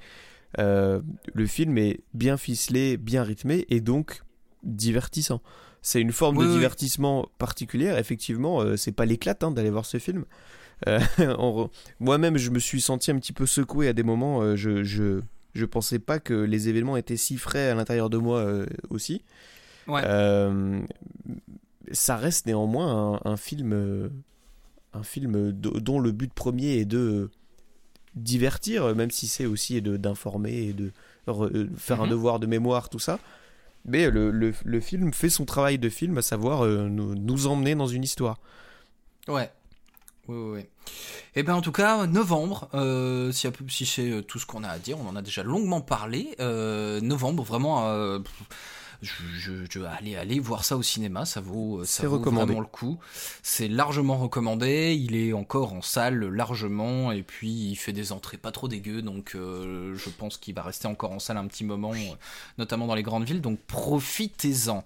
euh, le film est bien ficelé, bien rythmé et donc divertissant. C'est une forme Oui, de oui. divertissement particulière. Effectivement, euh, c'est pas l'éclate hein, d'aller voir ce film. Euh, re- Moi-même, je me suis senti un petit peu secoué à des moments. je, je, je pensais pas que les événements étaient si frais à l'intérieur de moi aussi. Ouais. Euh, ça reste néanmoins un, un film, euh, un film do- dont le but premier est de divertir, même si c'est aussi d'informer et de re- euh, faire un Mhm. devoir de mémoire, tout ça. Mais le, le- le film fait son travail de film, à savoir euh, nous, nous emmener dans une histoire. Ouais. Oui, oui, oui. Et ben en tout cas, novembre, euh, si, si c'est euh, tout ce qu'on a à dire, on en a déjà longuement parlé. Euh, novembre, vraiment, euh, je, je, allez, allez voir ça au cinéma, ça vaut, ça C'est vaut vraiment le coup. C'est largement recommandé, il est encore en salle largement, et puis il fait des entrées pas trop dégueu, donc euh, je pense qu'il va rester encore en salle un petit moment, euh, notamment dans les grandes villes, donc profitez-en.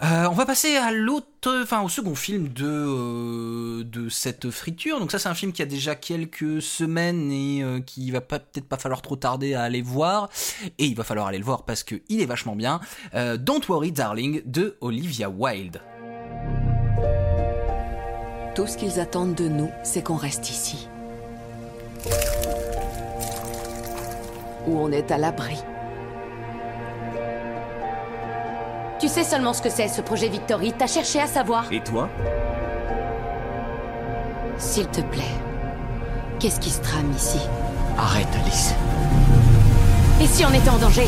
Euh, on va passer à l'autre, enfin au second film de euh, de cette friture. Donc ça c'est un film qui a déjà quelques semaines et euh, qui va peut-être pas falloir trop tarder à aller voir. Et il va falloir aller le voir parce que il est vachement bien. Euh, Don't Worry Darling de Olivia Wilde. Tout ce qu'ils attendent de nous, c'est qu'on reste ici. Où on est à l'abri. Tu sais seulement ce que c'est, ce projet Victory. T'as cherché à savoir Et toi S'il te plaît, qu'est-ce qui se trame ici? Arrête, Alice. Et si on était en danger?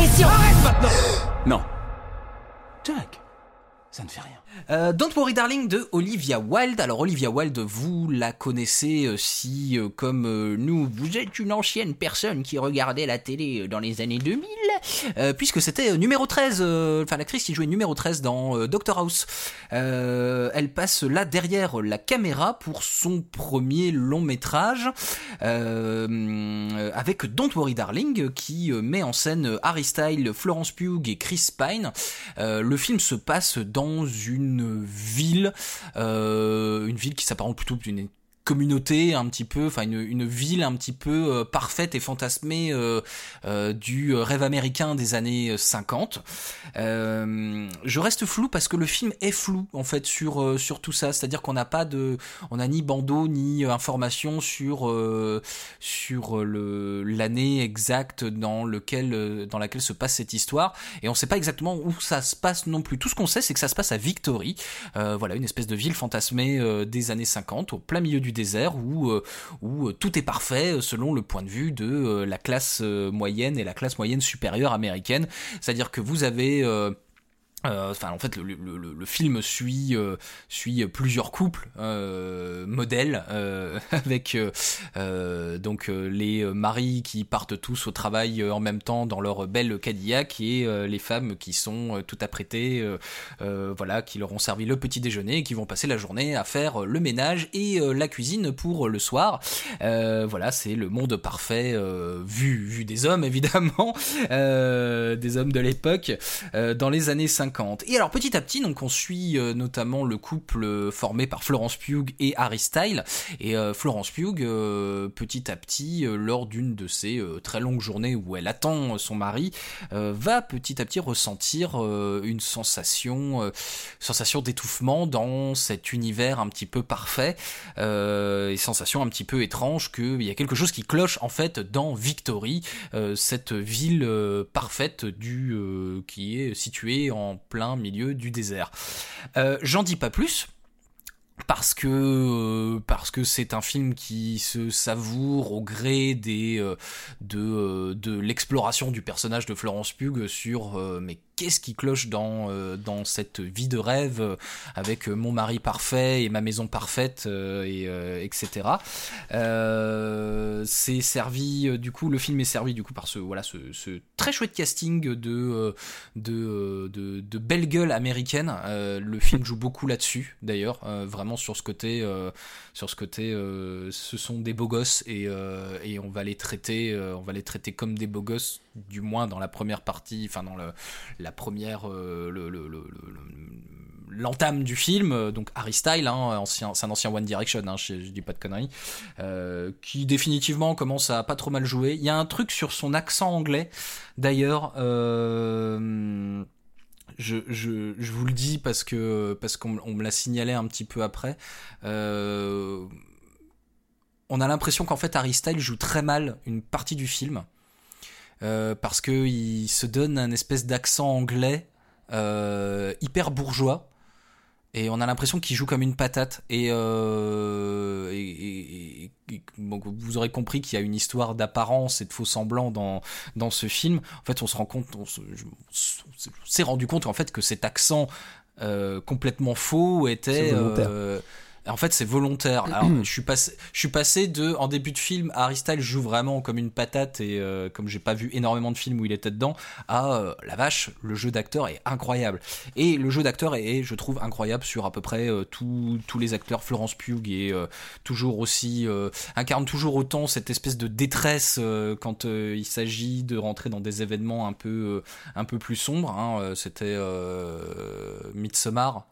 Et si on... Non. Jack, ça ne fait rien. Euh, Don't Worry Darling de Olivia Wilde. Alors Olivia Wilde, vous la connaissez euh, si, euh, comme nous, vous êtes une ancienne personne qui regardait la télé dans les années 2000, euh, puisque c'était numéro 13, euh, enfin l'actrice qui jouait numéro 13 dans Doctor House. Elle passe là derrière la caméra pour son premier long métrage avec Don't Worry Darling qui met en scène Harry Styles, Florence Pugh et Chris Pine. Le film se passe dans une ville, euh, une ville qui s'apparente plutôt d'une communauté un petit peu, enfin une, ville un petit peu euh, parfaite et fantasmée euh, euh, du rêve américain des années 50. Euh, je reste flou parce que le film est flou en fait sur sur tout ça, c'est-à-dire qu'on n'a pas de, on n'a ni bandeau ni information sur sur le l'année exacte dans lequel dans laquelle se passe cette histoire et on sait pas exactement où ça se passe non plus. Tout ce qu'on sait c'est que ça se passe à Victory, voilà une espèce de ville fantasmée des années 50 au plein milieu du désert où euh, euh, tout est parfait euh, selon le point de vue de la classe moyenne et la classe moyenne supérieure américaine. C'est-à-dire que vous avez enfin, en fait, le, le, le, le film suit euh, suit plusieurs couples euh, modèles euh, avec euh, donc les maris qui partent tous au travail en même temps dans leur belle Cadillac et les femmes qui sont tout apprêtées, voilà, qui leur ont servi le petit déjeuner et qui vont passer la journée à faire le ménage et la cuisine pour le soir. voilà, c'est le monde parfait vu vu des hommes évidemment, des hommes de l'époque dans les années 50 et alors petit à petit, donc on suit euh, notamment le couple euh, formé par Florence Pugh et Harry Style. Et euh, Florence Pugh, petit à petit, lors d'une de ces très longues journées où elle attend son mari, va petit à petit ressentir une sensation, sensation d'étouffement dans cet univers un petit peu parfait, et sensation un petit peu étrange qu'il y a quelque chose qui cloche en fait dans Victory, cette ville parfaite du qui est située en plein milieu du désert. Euh, j'en dis pas plus parce que euh, parce que c'est un film qui se savoure au gré des euh, de de l'exploration du personnage de Florence Pugh sur mais qu'est-ce qui cloche dans, euh, dans cette vie de rêve euh, avec euh, mon mari parfait et ma maison parfaite, et, etc. c'est servi, du coup, le film est servi du coup par ce, voilà, ce, très chouette casting de, de, de, de belles gueules américaines. le film joue beaucoup là-dessus, d'ailleurs, vraiment sur ce côté, sur ce côté, ce sont des beaux gosses et, et on va les traiter, on va les traiter comme des beaux gosses, du moins dans la première partie, enfin dans le, la première, euh, l'entame du film, euh, donc Harry Style, hein, c'est un ancien One Direction, hein, je, dis pas de conneries, euh, qui définitivement commence à pas trop mal jouer. Il y a un truc sur son accent anglais, d'ailleurs. Je, vous le dis parce que parce qu'on me l'a signalé un petit peu après. on a l'impression qu'en fait Harry Style joue très mal une partie du film. Euh, parce qu'il se donne un espèce d'accent anglais euh, hyper bourgeois. Et on a l'impression qu'il joue comme une patate. Et, euh, vous aurez compris qu'il y a une histoire d'apparence et de faux semblants dans, dans ce film. En fait, on se rend compte, on s'est rendu compte en fait que cet accent complètement faux était en fait, c'est volontaire. Alors, je suis passé, je suis passé de, en début de film, Harry Styles joue vraiment comme une patate et euh, comme j'ai pas vu énormément de films où il était dedans, à euh, la vache, le jeu d'acteur est incroyable. Et le jeu d'acteur est, je trouve, incroyable sur à peu près euh, tous les acteurs. Florence Pugh est toujours aussi incarne toujours autant cette espèce de détresse quand il s'agit de rentrer dans des événements un peu un peu plus sombres. Hein. C'était Midsommar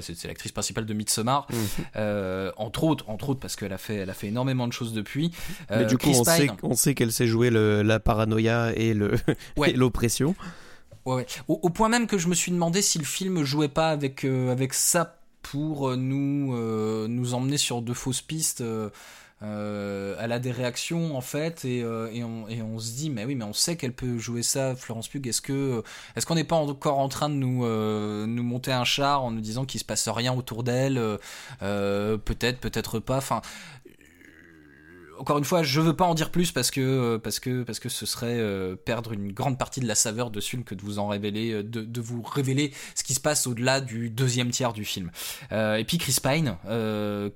c'est l'actrice principale de Midsommar, mhm. euh, entre autres, entre autres parce qu'elle a fait, elle a fait énormément de choses depuis. Mais du euh, coup, on sait, on sait qu'elle sait jouer le, la paranoïa et le l'oppression. Ouais, Au, point même que je me suis demandé si le film jouait pas avec euh, avec ça pour nous nous emmener sur de fausses pistes. Euh, elle a des réactions en fait et, euh, et, on, se dit mais oui mais on sait qu'elle peut jouer ça Florence Pugh. Est-ce que est-ce qu'on n'est pas encore en train de nous euh, nous monter un char en nous disant qu'il se passe rien autour d'elle peut-être peut-être pas. Enfin encore une fois, je veux pas en dire plus parce que euh, parce que parce que ce serait euh, perdre une grande partie de la saveur de ce film que de vous en révéler, euh, de, de vous révéler ce qui se passe au-delà du deuxième tiers du film. et puis Chris Pine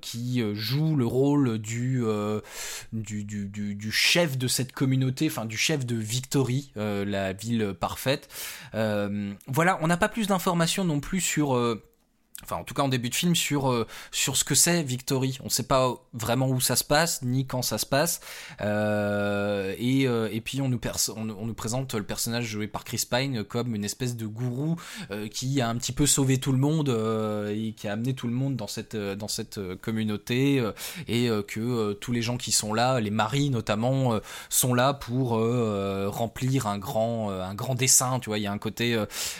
qui joue le rôle du, du, du, du, chef de cette communauté, enfin du chef de Victory, la ville parfaite. voilà, on n'a pas plus d'informations non plus sur enfin en tout cas en début de film sur euh, sur ce que c'est Victory. On sait pas vraiment où ça se passe ni quand ça se passe. Euh, et, euh, et puis on nous, on, nous présente le personnage joué par Chris Pine comme une espèce de gourou qui a un petit peu sauvé tout le monde et qui a amené tout le monde dans cette dans cette communauté et que tous les gens qui sont là les maris notamment sont là pour remplir un grand un grand dessin tu vois. Il y a un côté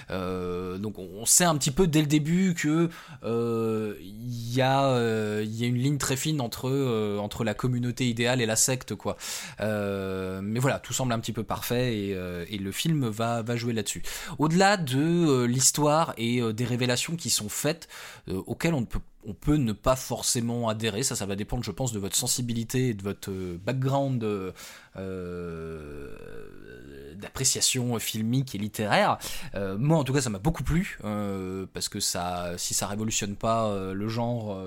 donc on sait un petit peu dès le début que euh, il y, euh, y, a une ligne très fine entre, euh, entre la communauté idéale et la secte, quoi. mais voilà, tout semble un petit peu parfait et, et le film va, va jouer là-dessus. Au-delà de l'histoire et des révélations qui sont faites, auxquelles on ne peut on peut ne pas forcément adhérer. Ça, ça va dépendre, je pense, de votre sensibilité et de votre euh, background euh, d'appréciation filmique et littéraire. Euh, moi, en tout cas, ça m'a beaucoup plu parce que si ça révolutionne pas le genre,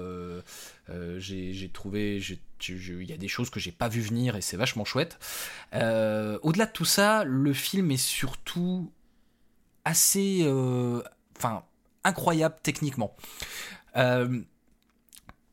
j'ai trouvé, il y a des choses que j'ai pas vu venir et c'est vachement chouette. Au-delà de tout ça, le film est surtout assez, enfin, incroyable techniquement. Euh,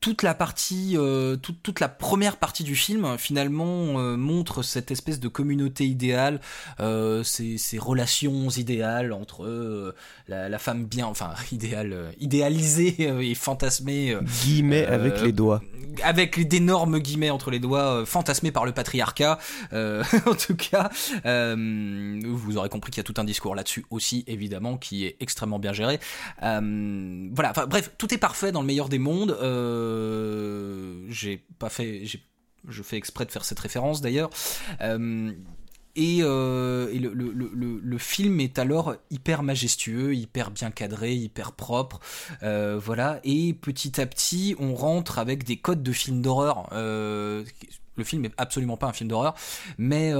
toute la partie, euh, toute, toute, la première partie du film finalement euh, montre cette espèce de communauté idéale, euh, ces, ces, relations idéales entre euh, la, la, femme bien, enfin idéale, euh, idéalisée et fantasmée. guillemets avec les doigts. Avec d'énormes guillemets entre les doigts, fantasmée par le patriarcat. en tout cas, vous aurez compris qu'il y a tout un discours là-dessus aussi, évidemment, qui est extrêmement bien géré. voilà, enfin bref, tout est parfait dans le meilleur des mondes. Euh, euh, j'ai pas fait, je fais exprès de faire cette référence d'ailleurs. Euh, et, euh, le, film est alors hyper majestueux, hyper bien cadré, hyper propre, voilà. Et petit à petit, on rentre avec des codes de film d'horreur. Le film est absolument pas un film d'horreur, mais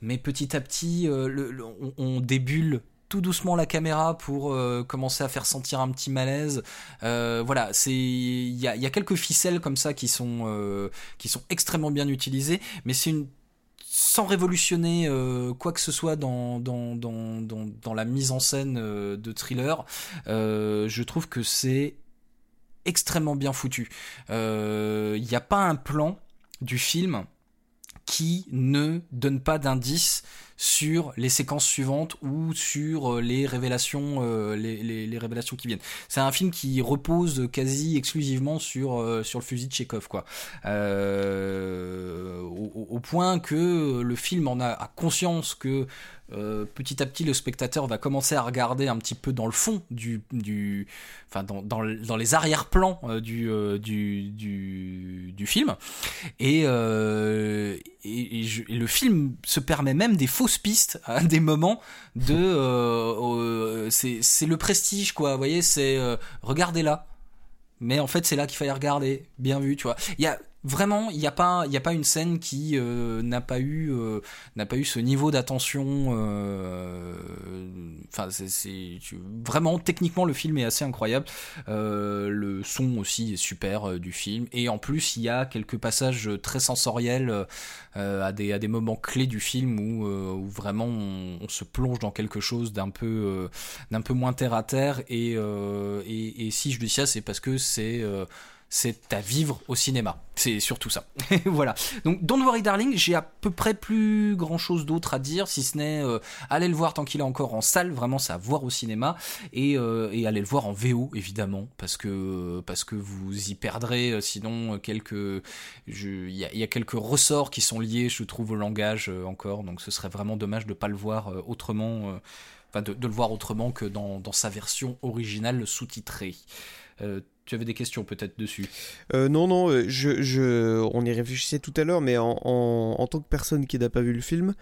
mais petit à petit, on, débule tout doucement la caméra pour euh, commencer à faire sentir un petit malaise. Euh, voilà, c'est il y a, quelques ficelles comme ça qui sont euh, qui sont extrêmement bien utilisées, mais c'est sans révolutionner quoi que ce soit dans, la mise en scène de thriller, je trouve que c'est extrêmement bien foutu. Il n'y a pas un plan du film qui ne donne pas d'indice sur les séquences suivantes ou sur euh, les révélations, euh, les, révélations qui viennent. C'est un film qui repose quasi exclusivement sur euh, sur le fusil de Chekhov, quoi. Au, point que le film en a conscience que euh, petit à petit le spectateur va commencer à regarder un petit peu dans le fond du, enfin dans, les arrière-plans euh, du, euh, du, film. Et, le film se permet même des fausses pistes à des moments de c'est le prestige quoi. Vous voyez c'est regardez là mais en fait c'est là qu'il fallait regarder. Bien vu tu vois. Il y a vraiment il n'y a pas il a pas une scène qui euh, n'a pas eu euh, n'a pas eu ce niveau d'attention euh, enfin c'est vraiment techniquement le film est assez incroyable. Le son aussi est super du film. Et en plus il y a quelques passages très sensoriels à des à des moments clés du film où, où vraiment on, on, se plonge dans quelque chose d'un peu d'un peu moins terre à terre. Et, et, et si je dis ça c'est parce que c'est c'est à vivre au cinéma. C'est surtout ça. voilà. Donc Don't Worry Darling, j'ai à peu près plus grand chose d'autre à dire, si ce n'est euh, aller le voir tant qu'il est encore en salle, vraiment c'est à voir au cinéma, et, euh, et aller le voir en VO évidemment, parce que parce que vous y perdrez euh, sinon quelques... Il y a, quelques ressorts qui sont liés, je trouve, au langage euh, encore, donc ce serait vraiment dommage de pas le voir euh, autrement, enfin de, de, le voir autrement que dans, dans sa version originale sous-titrée. Tu avais des questions peut-être dessus euh, Non, non, euh, je, je, on y réfléchissait tout à l'heure, mais en, en, en, tant que personne qui n'a pas vu le film,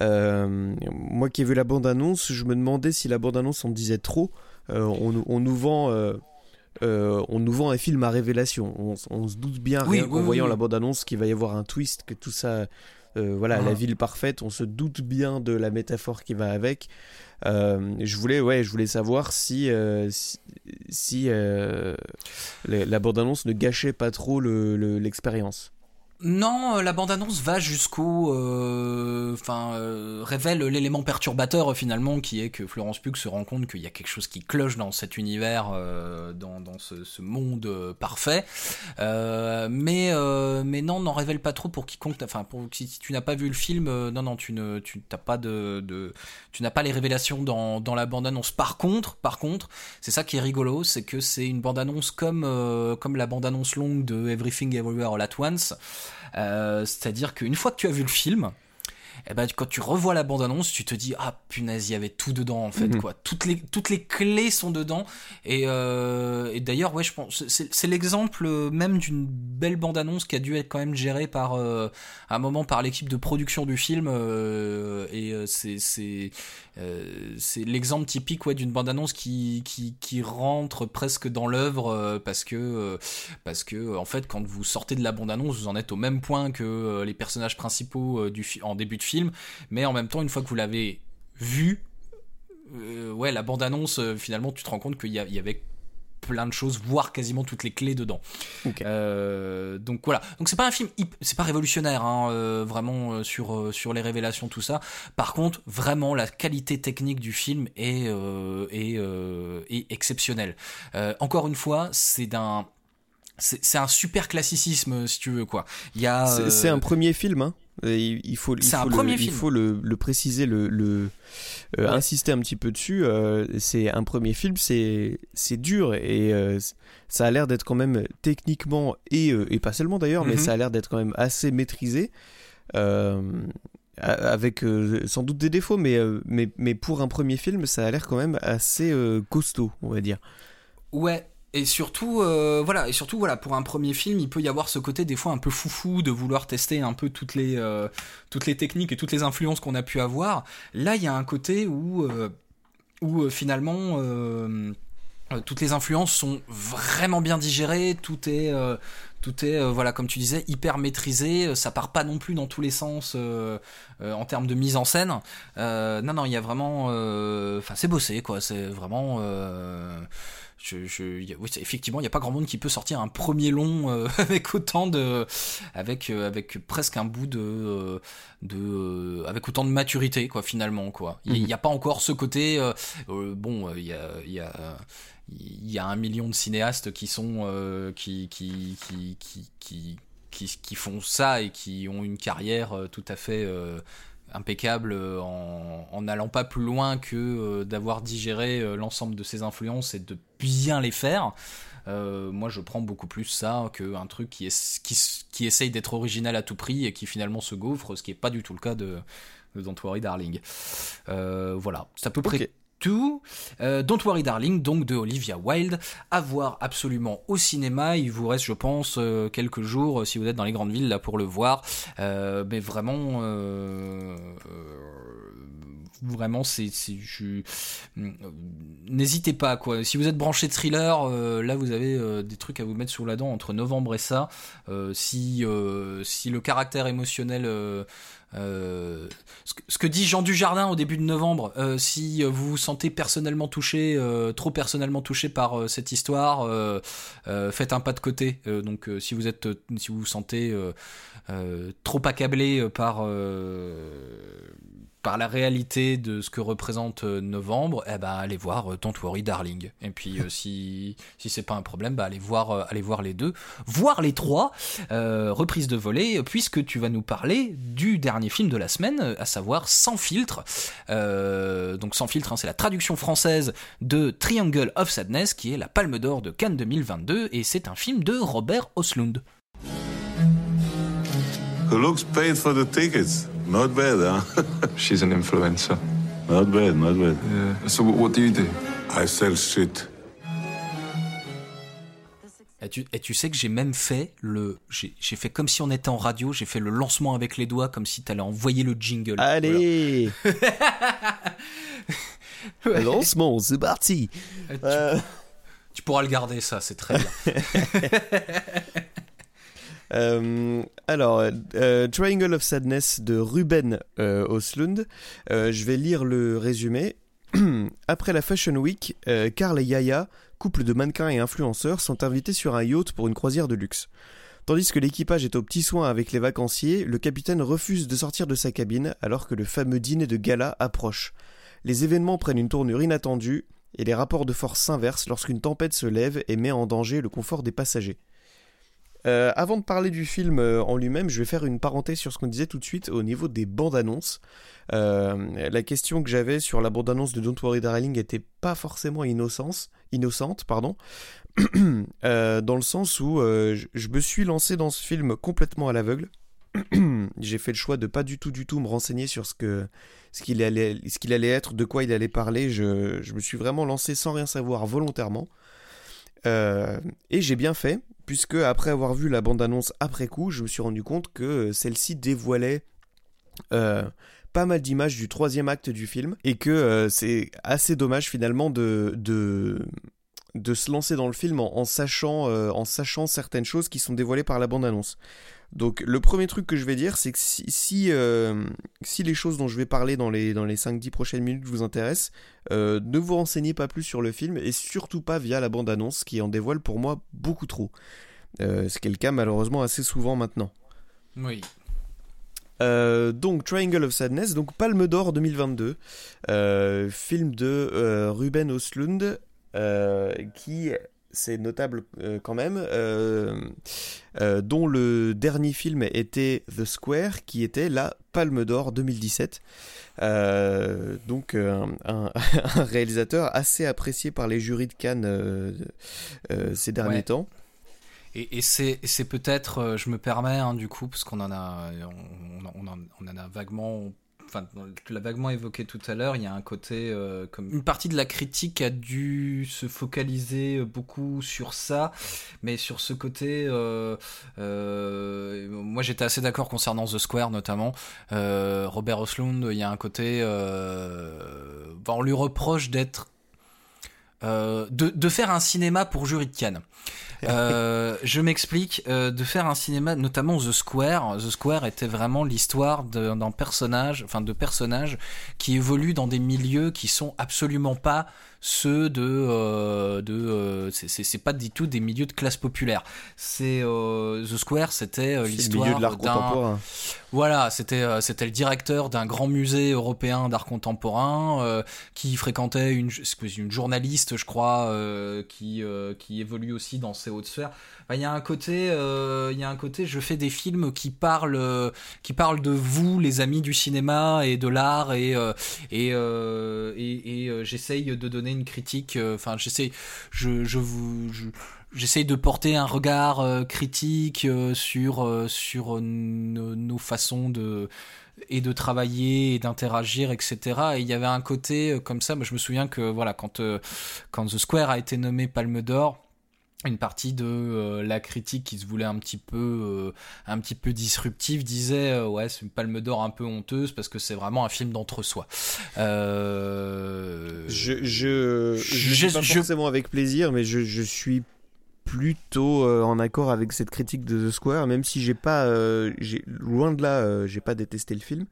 euh, moi qui ai vu la bande-annonce, je me demandais si la bande-annonce en disait trop. Euh, on, on, nous vend... On nous vend un film à révélation. On, on se doute bien, oui, rien oui, en voyant la bande-annonce, qu'il va y avoir un twist, que tout ça... voilà, ah. la ville parfaite, on se doute bien de la métaphore qui va avec. Euh, je voulais, ouais, je voulais savoir si, euh, si, si euh, la bande-annonce ne gâchait pas trop l'expérience. Non, la bande-annonce va jusqu'au, enfin, euh, révèle l'élément perturbateur finalement, qui est que Florence Pugh se rend compte qu'il y a quelque chose qui cloche dans cet univers, euh, dans, ce, monde euh, parfait. mais, mais non, n'en révèle pas trop pour quiconque. Enfin, pour si tu n'as pas vu le film, non, non, tu ne, pas de, de tu n'as pas les révélations dans, dans la bande-annonce. Par contre, par contre, c'est ça qui est rigolo, c'est que c'est une bande-annonce comme, comme la bande-annonce longue de Everything Everywhere All at Once. Euh, C'est-à-dire qu'une fois que tu as vu le film, eh ben quand tu revois la bande annonce, tu te dis ah punaise, il y avait tout dedans en fait Mhm. quoi. Toutes les toutes les clés sont dedans et, euh, et d'ailleurs ouais je pense c'est l'exemple euh, même d'une belle bande annonce qui a dû être quand même gérée par euh, à un moment par l'équipe de production du film euh, et c'est c'est c'est l'exemple typique ouais d'une bande annonce qui qui qui rentre presque dans l'œuvre parce que parce que en fait quand vous sortez de la bande annonce vous en êtes au même point que les personnages principaux du en début de film mais en même temps une fois que vous l'avez vu euh, ouais la bande annonce finalement tu te rends compte qu'il y, avait plein de choses voire quasiment toutes les clés dedans. Euh, donc voilà. Donc c'est pas un film c'est pas révolutionnaire hein, euh, vraiment euh, sur euh, sur les révélations tout ça. Par contre vraiment la qualité technique du film est euh, est, euh, est exceptionnelle. Euh, encore une fois c'est d'un c'est un super classicisme si tu veux quoi il y a C'est euh, un premier film, hein. Il il faut, il C'est un faut le- il faut le, le préciser, le, le euh, Ouais. insister un petit peu dessus. euh, c'est un premier film, c'est c'est dur et ça a l'air d'être quand même techniquement et, et pas seulement d'ailleurs, mais Mhm. ça a l'air d'être quand même assez maîtrisé. avec sans doute des défauts, mais, mais, mais pour un premier film, ça a l'air quand même assez costaud, on va dire. Ouais. Et surtout, euh, voilà, et surtout, voilà, pour un premier film, il peut y avoir ce côté des fois un peu foufou de vouloir tester un peu toutes les euh, toutes les techniques et toutes les influences qu'on a pu avoir. Là, il y a un côté où euh, où finalement toutes les influences sont vraiment bien digérées, tout est tout est voilà comme tu disais hyper maîtrisé, ça part pas non plus dans tous les sens en termes de mise en scène. Non non, il y a vraiment enfin c'est bossé quoi, c'est vraiment je, je, oui, effectivement, il n'y a pas grand monde qui peut sortir un premier long euh, avec autant de, avec euh, avec presque un bout de, euh, de, avec autant de maturité quoi finalement quoi. Il Mhm. n'y a pas encore ce côté, euh, bon, il y a, il y a il y a un million de cinéastes qui sont euh, qui, qui, qui, qui, qui, qui, font ça et qui ont une carrière tout à fait impeccable en en n'allant pas plus loin que euh, d'avoir digéré euh, l'ensemble de ces influences et de bien les faire. Euh, moi, je prends beaucoup plus ça qu'un truc qui, est, qui, essaye d'être original à tout prix et qui finalement se gaufre, ce qui est pas du tout le cas de, de Don't Worry Darling. Euh, voilà, c'est à peu près tout. Euh, Don't Worry Darling, donc de Olivia Wilde, à voir absolument au cinéma. Il vous reste, je pense, quelques jours si vous êtes dans les grandes villes là pour le voir. Mais vraiment, vraiment, c'est, je- euh, n'hésitez pas quoi. Si vous êtes branché thriller, euh, là vous avez euh, des trucs à vous mettre sous la dent entre novembre et ça. Euh, si si le caractère émotionnel ce, que, dit Jean Dujardin au début de novembre, si vous vous sentez personnellement touché, trop personnellement touché par cette histoire, faites un pas de côté. Donc si vous êtes, si vous vous sentez trop accablé par par la réalité de ce que représente euh, novembre, eh ben allez voir euh, Don't Worry Darling. Et puis euh, si si c'est pas un problème, bah allez voir allez voir les deux, voir les trois euh, reprise de volée, puisque tu vas nous parler du dernier film de la semaine, à savoir Sans filtre. Donc Sans filtre, hein, c'est la traduction française de Triangle of Sadness, qui est la Palme d'Or de Cannes 2022, et c'est un film de Robert Oslund. Who looks paid for the tickets? Not bad, huh? She's an influencer. Not bad, not bad. Yeah. So what do you do? I sell shit. Et tu, et tu sais que j'ai même fait le, j'ai fait comme si on était en radio, j'ai fait le lancement avec les doigts, comme si t'allais envoyer le jingle. Allez Voilà. Ouais. Lancement, c'est parti Tu, Euh, tu pourras le garder, ça, c'est très bien. Euh, alors, euh, Triangle of Sadness de Ruben euh, Oslund. Je vais lire le résumé. Après la Fashion Week, Carl et Yaya, couple de mannequins et influenceurs, sont invités sur un yacht pour une croisière de luxe. Tandis que l'équipage est aux petits soins avec les vacanciers, le capitaine refuse de sortir de sa cabine alors que le fameux dîner de gala approche. Les événements prennent une tournure inattendue et les rapports de force s'inversent lorsqu'une tempête se lève et met en danger le confort des passagers. Euh, avant de parler du film euh, en lui-même, je vais faire une parenthèse sur ce qu'on disait tout de suite au niveau des bandes annonces. Euh, la question que j'avais sur la bande annonce de Don't Worry Darling était pas forcément innocence, innocente, pardon, dans le sens où je, me suis lancé dans ce film complètement à l'aveugle. j'ai fait le choix de pas du tout, du tout me renseigner sur ce que ce qu'il allait, ce qu'il allait être, de quoi il allait parler. Je, je, me suis vraiment lancé sans rien savoir volontairement. Et j'ai bien fait, puisque après avoir vu la bande-annonce après coup, je me suis rendu compte que celle-ci dévoilait euh, pas mal d'images du troisième acte du film, et que euh, c'est assez dommage finalement de, se lancer dans le film en, en sachant, en sachant certaines choses qui sont dévoilées par la bande-annonce. Donc le premier truc que je vais dire, c'est que si, si, euh, si, les choses dont je vais parler dans les, dans les 5-10 prochaines minutes vous intéressent, euh, ne vous renseignez pas plus sur le film et surtout pas via la bande-annonce qui en dévoile pour moi beaucoup trop. Euh, ce qui est le cas malheureusement assez souvent maintenant. Oui. donc Triangle of Sadness, donc Palme d'Or 2022, film de Ruben Oslund, qui c'est notable euh, quand même, euh, euh, dont le dernier film était The Square, qui était la Palme d'Or 2017. donc un, réalisateur assez apprécié par les jurys de Cannes ces derniers temps. Et, et c'est peut-être, je me permets hein, du coup, parce qu'on en a, on, on, en a vaguement enfin, tu l'as vaguement évoqué tout à l'heure, il y a un côté euh, comme une partie de la critique a dû se focaliser euh, beaucoup sur ça, mais sur ce côté, euh, moi j'étais assez d'accord concernant The Square notamment. Robert Oslund, il y a un côté, on lui reproche d'être de, de, faire un cinéma pour jury de Cannes. Euh, je m'explique, euh, de faire un cinéma, notamment The Square. The Square était vraiment l'histoire d'un personnage, enfin de personnages qui évoluent dans des milieux qui sont absolument pas ceux de euh, de euh, c'est pas du tout des milieux de classe populaire. C'est euh, The Square, c'était l'histoire d'un voilà, c'était c'était le directeur d'un grand musée européen d'art contemporain qui fréquentait une une journaliste, je crois, qui qui évolue aussi dans ces hautes sphères. Il y a un côté, il y a un côté, je fais des films qui parlent, qui parlent de vous, les amis du cinéma et de l'art, et et et, et j'essaye de donner une critique. Euh, enfin, j'essaie, je, je vous, j'essaye de porter un regard euh, critique euh, sur sur nos, façons de et de travailler et d'interagir, etc. Et il y avait un côté comme ça. Moi, je me souviens que voilà, quand quand The Square a été nommé Palme d'Or une partie de euh, la critique qui se voulait un petit peu euh, un petit peu disruptive disait euh, ouais c'est une palme d'or un peu honteuse parce que c'est vraiment un film d'entre-soi. Je je je, pas forcément avec plaisir mais je, je suis plutôt en accord avec cette critique de The Square même si j'ai pas j'ai loin de là j'ai pas détesté le film.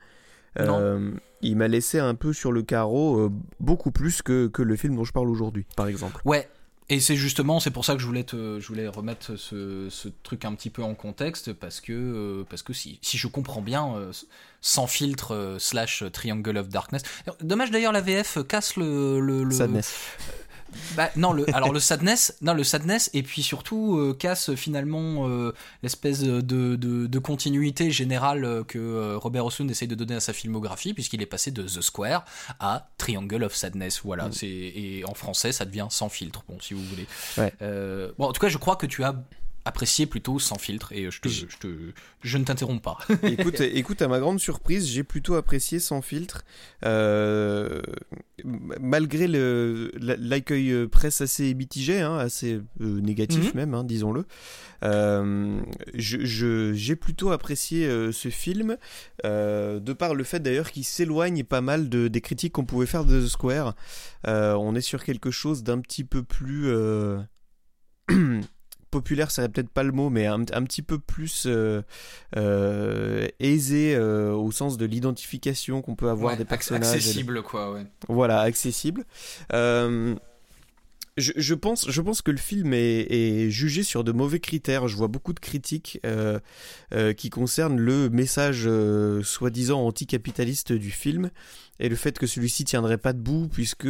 Il m'a laissé un peu sur le carreau beaucoup plus que, que le film dont je parle aujourd'hui par exemple. Ouais et c'est justement, c'est pour ça que je voulais, te, je voulais remettre ce, ce, truc un petit peu en contexte, parce que, euh, parce que si, si je comprends bien, euh, sans filtre euh, slash Triangle of Darkness. Dommage d'ailleurs, la VF casse le. le, le Sadness. Bah, non, le, alors le sadness, non le sadness, et puis surtout euh, casse finalement euh, l'espèce de, de, de, continuité générale euh, que Robert Ossoon essaye de donner à sa filmographie, puisqu'il est passé de The Square à Triangle of Sadness. Voilà, mm. c'est et en français ça devient sans filtre, bon si vous voulez. Ouais. bon, en tout cas, je crois que tu as apprécié plutôt sans filtre et je, te, je, te, je ne t'interromps pas. écoute, écoute, à ma grande surprise, j'ai plutôt apprécié sans filtre, euh, malgré l'accueil euh, presse assez mitigé, hein, assez euh, négatif mhm. même, hein, disons-le. Euh, j'ai plutôt apprécié ce film, de par le fait d'ailleurs qu'il s'éloigne pas mal de, des critiques qu'on pouvait faire de The Square. on est sur quelque chose d'un petit peu plus populaire, ça peut-être pas le mot, mais un, petit peu plus euh, euh, aisé euh, au sens de l'identification qu'on peut avoir des personnages. Accessible, quoi, ouais. Voilà, accessible. Je, pense, je pense que le film est, jugé sur de mauvais critères. Je vois beaucoup de critiques qui concernent le message soi-disant anticapitaliste du film et le fait que celui-ci tiendrait pas debout puisque,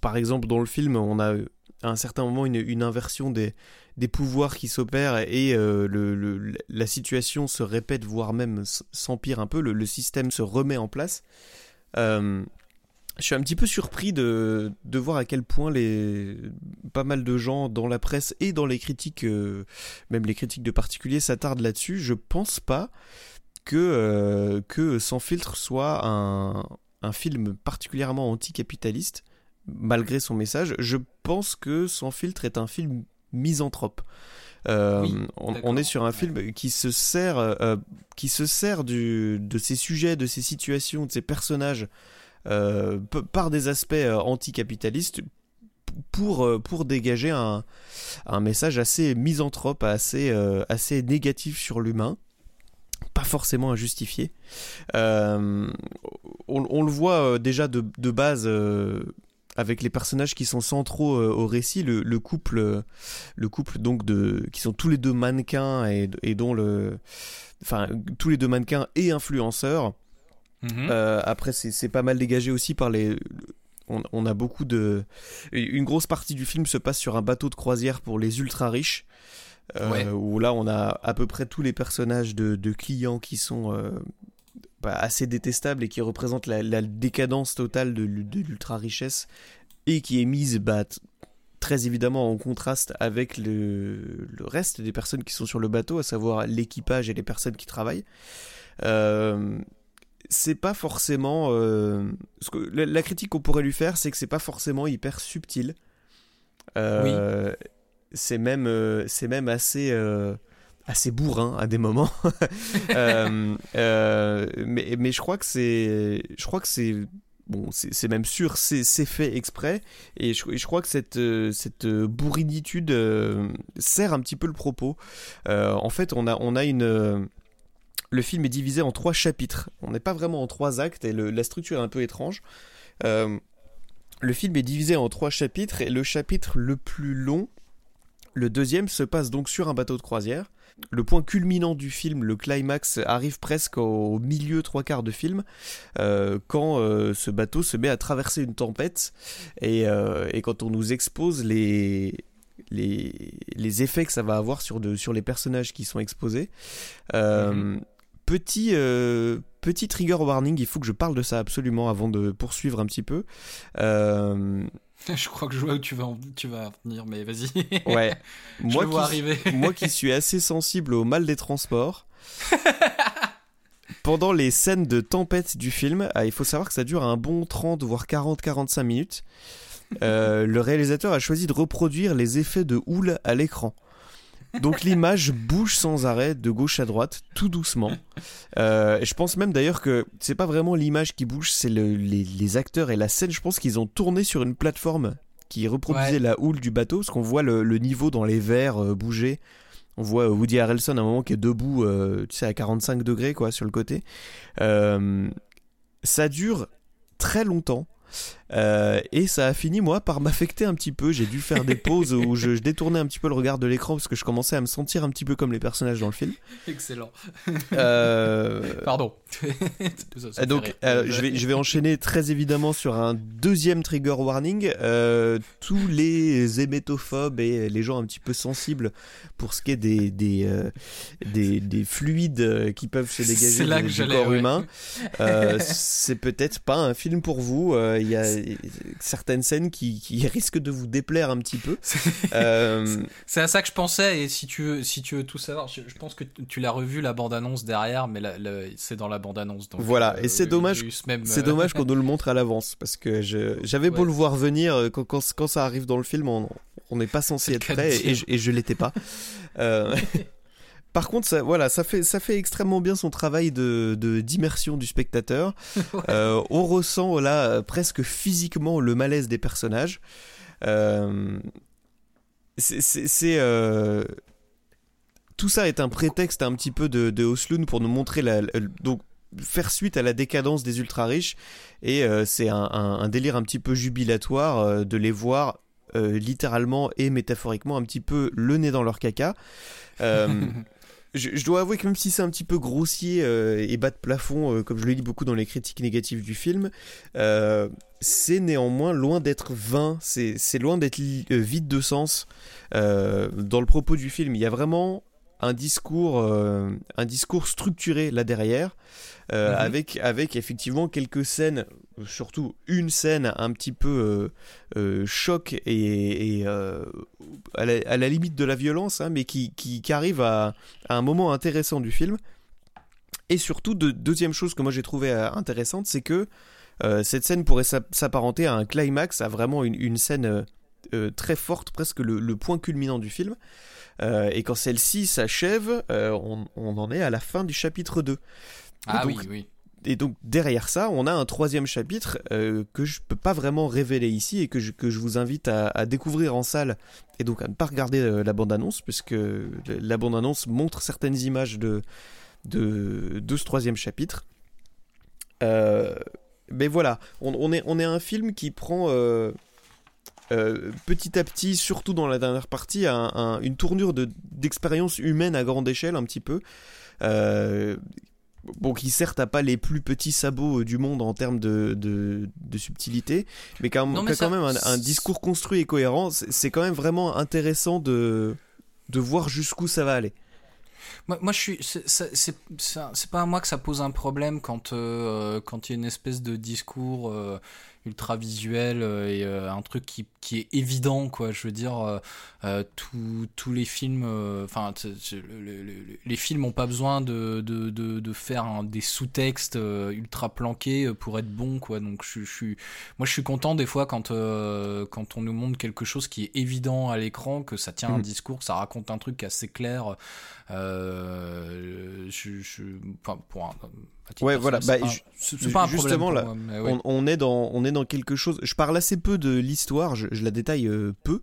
par exemple, dans le film, on a à un certain moment une, inversion des, des pouvoirs qui s'opèrent et euh, le, la situation se répète, voire même s'empire un peu, le, système se remet en place. Euh, je suis un petit peu surpris de, de voir à quel point les, pas mal de gens dans la presse et dans les critiques, euh, même les critiques de particuliers s'attardent là-dessus. Je pense pas que, que Sans filtre soit un, un film particulièrement anticapitaliste, malgré son message. Je pense que Sans filtre est un film misanthrope. Euh, on, est sur un film qui se sert, euh, qui se sert du, de ses sujets, de ses situations, de ses personnages euh, par des aspects anticapitalistes pour, pour dégager un, un message assez misanthrope, assez, assez négatif sur l'humain pas forcément injustifié. Euh, on, on, le voit déjà de, de base avec les personnages qui sont centraux euh, au récit, le, couple, le couple donc de, qui sont tous les deux mannequins et, dont le, enfin tous les deux mannequins et influenceurs. Mhm. Euh, après, c'est pas mal dégagé aussi par les. On, a beaucoup de. Une grosse partie du film se passe sur un bateau de croisière pour les ultra riches. Euh, où là, on a à peu près tous les personnages de, clients qui sont bah, assez détestable et qui représente la, décadence totale de, l'ultra richesse et qui est mise bah, très évidemment en contraste avec le, reste des personnes qui sont sur le bateau, à savoir l'équipage et les personnes qui travaillent. Euh, c'est pas forcément. Euh, ce que, la, critique qu'on pourrait lui faire, c'est que c'est pas forcément hyper subtil. Euh, c'est même, c'est même assez assez bourrin à des moments. Euh, euh, mais, mais je crois que c'est, je crois que c'est bon, c'est même sûr, c'est fait exprès, et je, je, crois que cette, cette bourrinitude euh, sert un petit peu le propos. en fait, on a, on a une. le film est divisé en trois chapitres. On n'est pas vraiment en trois actes, et la structure est un peu étrange. le film est divisé en trois chapitres, et le chapitre le plus long, le deuxième, se passe donc sur un bateau de croisière le point culminant du film, le climax, arrive presque au milieu trois quarts de film, euh, quand euh, ce bateau se met à traverser une tempête et, euh, quand on nous expose les, les, effets que ça va avoir sur, de, sur les personnages qui sont exposés. Mhm. Petit, petit trigger warning, il faut que je parle de ça absolument avant de poursuivre un petit peu. Je crois que je vois où tu vas, tu vas venir, mais vas-y. Ouais. moi, qui, arriver. moi qui suis assez sensible au mal des transports. pendant les scènes de tempête du film, ah, il faut savoir que ça dure un bon 30 voire 40-45 minutes. Euh, le réalisateur a choisi de reproduire les effets de houle à l'écran. Donc l'image bouge sans arrêt de gauche à droite, tout doucement. Euh, je pense même d'ailleurs que c'est pas vraiment l'image qui bouge, c'est les, acteurs et la scène. Je pense qu'ils ont tourné sur une plateforme qui reproduisait la houle du bateau, parce qu'on voit le, niveau dans les verres euh, bouger. On voit Woody Harrelson à un moment qui est debout, euh, tu sais, à 45 degrés quoi, sur le côté. ça dure très longtemps. Euh, et ça a fini, moi, par m'affecter un petit peu. J'ai dû faire des pauses où je, détournais un petit peu le regard de l'écran parce que je commençais à me sentir un petit peu comme les personnages dans le film. Excellent. Euh... Pardon. Donc, euh, je, vais, je vais enchaîner très évidemment sur un deuxième trigger warning. Tous les hémétophobes et les gens un petit peu sensibles pour ce qui est des, des, des, des, fluides qui peuvent se dégager du, corps humain, c'est peut-être pas un film pour vous. Il y a certaines scènes qui, risquent de vous déplaire un petit peu. Euh, c'est à ça que je pensais, et si tu veux, si tu veux tout savoir, je, pense que tu l'as revu la bande-annonce derrière, mais c'est dans la bande-annonce. Voilà, et c'est euh, dommage, c'est dommage qu'on nous le montre à l'avance, parce que j'avais beau le voir venir, euh, quand, quand, ça arrive dans le film, on n'est pas censé être prêt, et, je, et je l'étais pas. Par contre, ça, voilà, ça fait, ça fait extrêmement bien son travail de, d'immersion du spectateur. Euh, on ressent là presque physiquement le malaise des personnages. Euh, c'est, euh, tout ça est un prétexte un petit peu de, de Osloon pour nous montrer la, donc faire suite à la décadence des ultra riches et c'est un, un, délire un petit peu jubilatoire de les voir littéralement et métaphoriquement un petit peu le nez dans leur caca. je, dois avouer que même si c'est un petit peu grossier euh, et bas de plafond, euh, comme je le dis beaucoup dans les critiques négatives du film, euh, c'est néanmoins loin d'être vain, c'est loin d'être vide de sens dans le propos du film. Il y a vraiment un discours, un discours structuré là derrière, mhm. avec, avec effectivement quelques scènes surtout une scène un petit peu choc et, à, la, limite de la violence, hein, mais qui, qui, arrive à, un moment intéressant du film. Et surtout, deuxième chose que moi j'ai trouvé intéressante, c'est que cette scène pourrait s'apparenter à un climax, à vraiment une, scène très forte, presque le, point culminant du film. Euh, et quand celle-ci s'achève, euh, on, en est à la fin du chapitre 2. Ah oui, oui. Et donc derrière ça, on a un troisième chapitre euh, que je peux pas vraiment révéler ici et que je, que je vous invite à, découvrir en salle et donc à ne pas regarder la bande-annonce puisque la bande-annonce montre certaines images de, de, ce troisième chapitre. mais voilà, on, est, on est un film qui prend euh, petit à petit, surtout dans la dernière partie, une tournure d'expérience humaine à grande échelle, un petit peu. Euh, bon, qui certes n'a pas les plus petits sabots du monde en termes de, de, subtilité, mais qui a, quand même un, discours construit et cohérent. C'est quand même vraiment intéressant de, de voir jusqu'où ça va aller. Moi, moi je suis. C'est pas à moi que ça pose un problème quand euh, quand il y a une espèce de discours ultra visuel euh, et euh, un truc qui, qui, est évident quoi je veux dire euh, tous les films enfin les films ont pas besoin de, de, de, faire des sous-textes ultra planqués pour être bons quoi donc je, je, suis moi je suis content des fois quand quand on nous montre quelque chose qui est évident à l'écran que ça tient un mmh. discours que ça raconte un truc assez clair je, je, enfin, pour un, ouais, voilà. Bah, c'est pas un justement là, on, est dans, on est dans quelque chose. Je parle assez peu de l'histoire, je, la détaille euh, peu,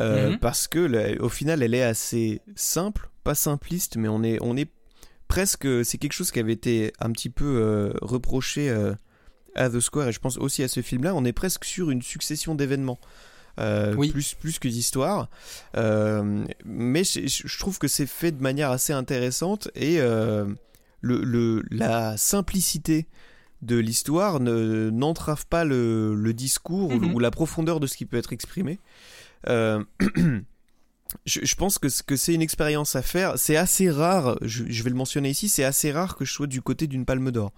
euh, mhm. parce que au final, elle est assez simple, pas simpliste, mais on est, on est presque. C'est quelque chose qui avait été un petit peu euh, reproché à The Square, et je pense aussi à ce film-là. On est presque sur une succession d'événements. plus, plus que d'histoire. mais je, je, trouve que c'est fait de manière assez intéressante et le, la simplicité de l'histoire n'entrave pas le, discours ou, mhm. la profondeur de ce qui peut être exprimé. Euh, je, pense que, que c'est une expérience à faire. C'est assez rare, je, vais le mentionner ici, c'est assez rare que je sois du côté d'une palme d'or.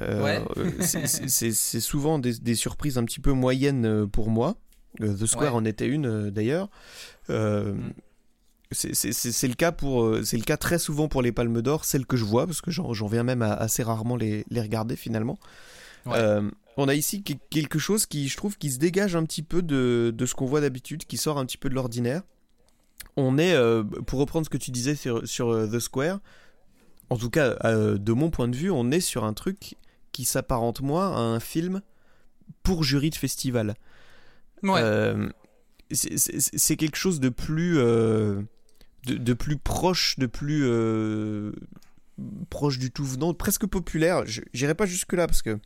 Euh, c'est souvent des, surprises un petit peu moyennes pour moi. Euh, The Square en était une d'ailleurs. Mm. C'est le cas pour, euh, c'est le cas très souvent pour les Palmes d'Or, celles que je vois parce que j'en viens même à assez rarement les, les regarder finalement. Euh, on a ici quelque chose qui, je trouve, qui se dégage un petit peu de, de ce qu'on voit d'habitude, qui sort un petit peu de l'ordinaire. On est, euh, pour reprendre ce que tu disais sur, sur The Square, en tout cas de mon point de vue, on est sur un truc qui s'apparente moi à un film pour jury de festival. Ouais. c'est quelque chose de plus de, plus proche, de plus euh, proche du tout venant, presque populaire. J'irai pas jusque là parce que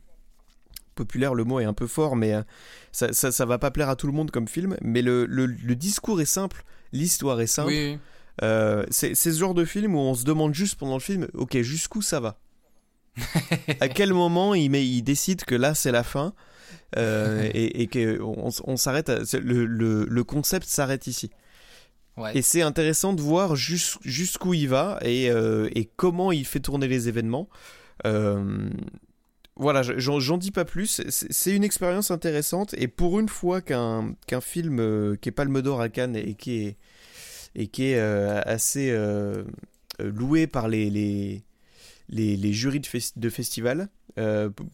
populaire, le mot est un peu fort, mais euh, ça, ça, va pas plaire à tout le monde comme film. Mais le, le, discours est simple, l'histoire est simple. Euh, c'est ce genre de film où on se demande juste pendant le film, ok, jusqu'où ça va? À quel moment il, met, il décide que là c'est la fin et, et qu'on on, s'arrête, le, le, le, concept s'arrête ici. Et c'est intéressant de voir jusqu'où il va et, euh, et, comment il fait tourner les événements. Euh, voilà, j'en dis pas plus. C'est une expérience intéressante et pour une fois qu'un qu'un film euh, qui est Palme d'Or à Cannes et qui est, et qui est assez loué par les, les, les, jurys de, de festival,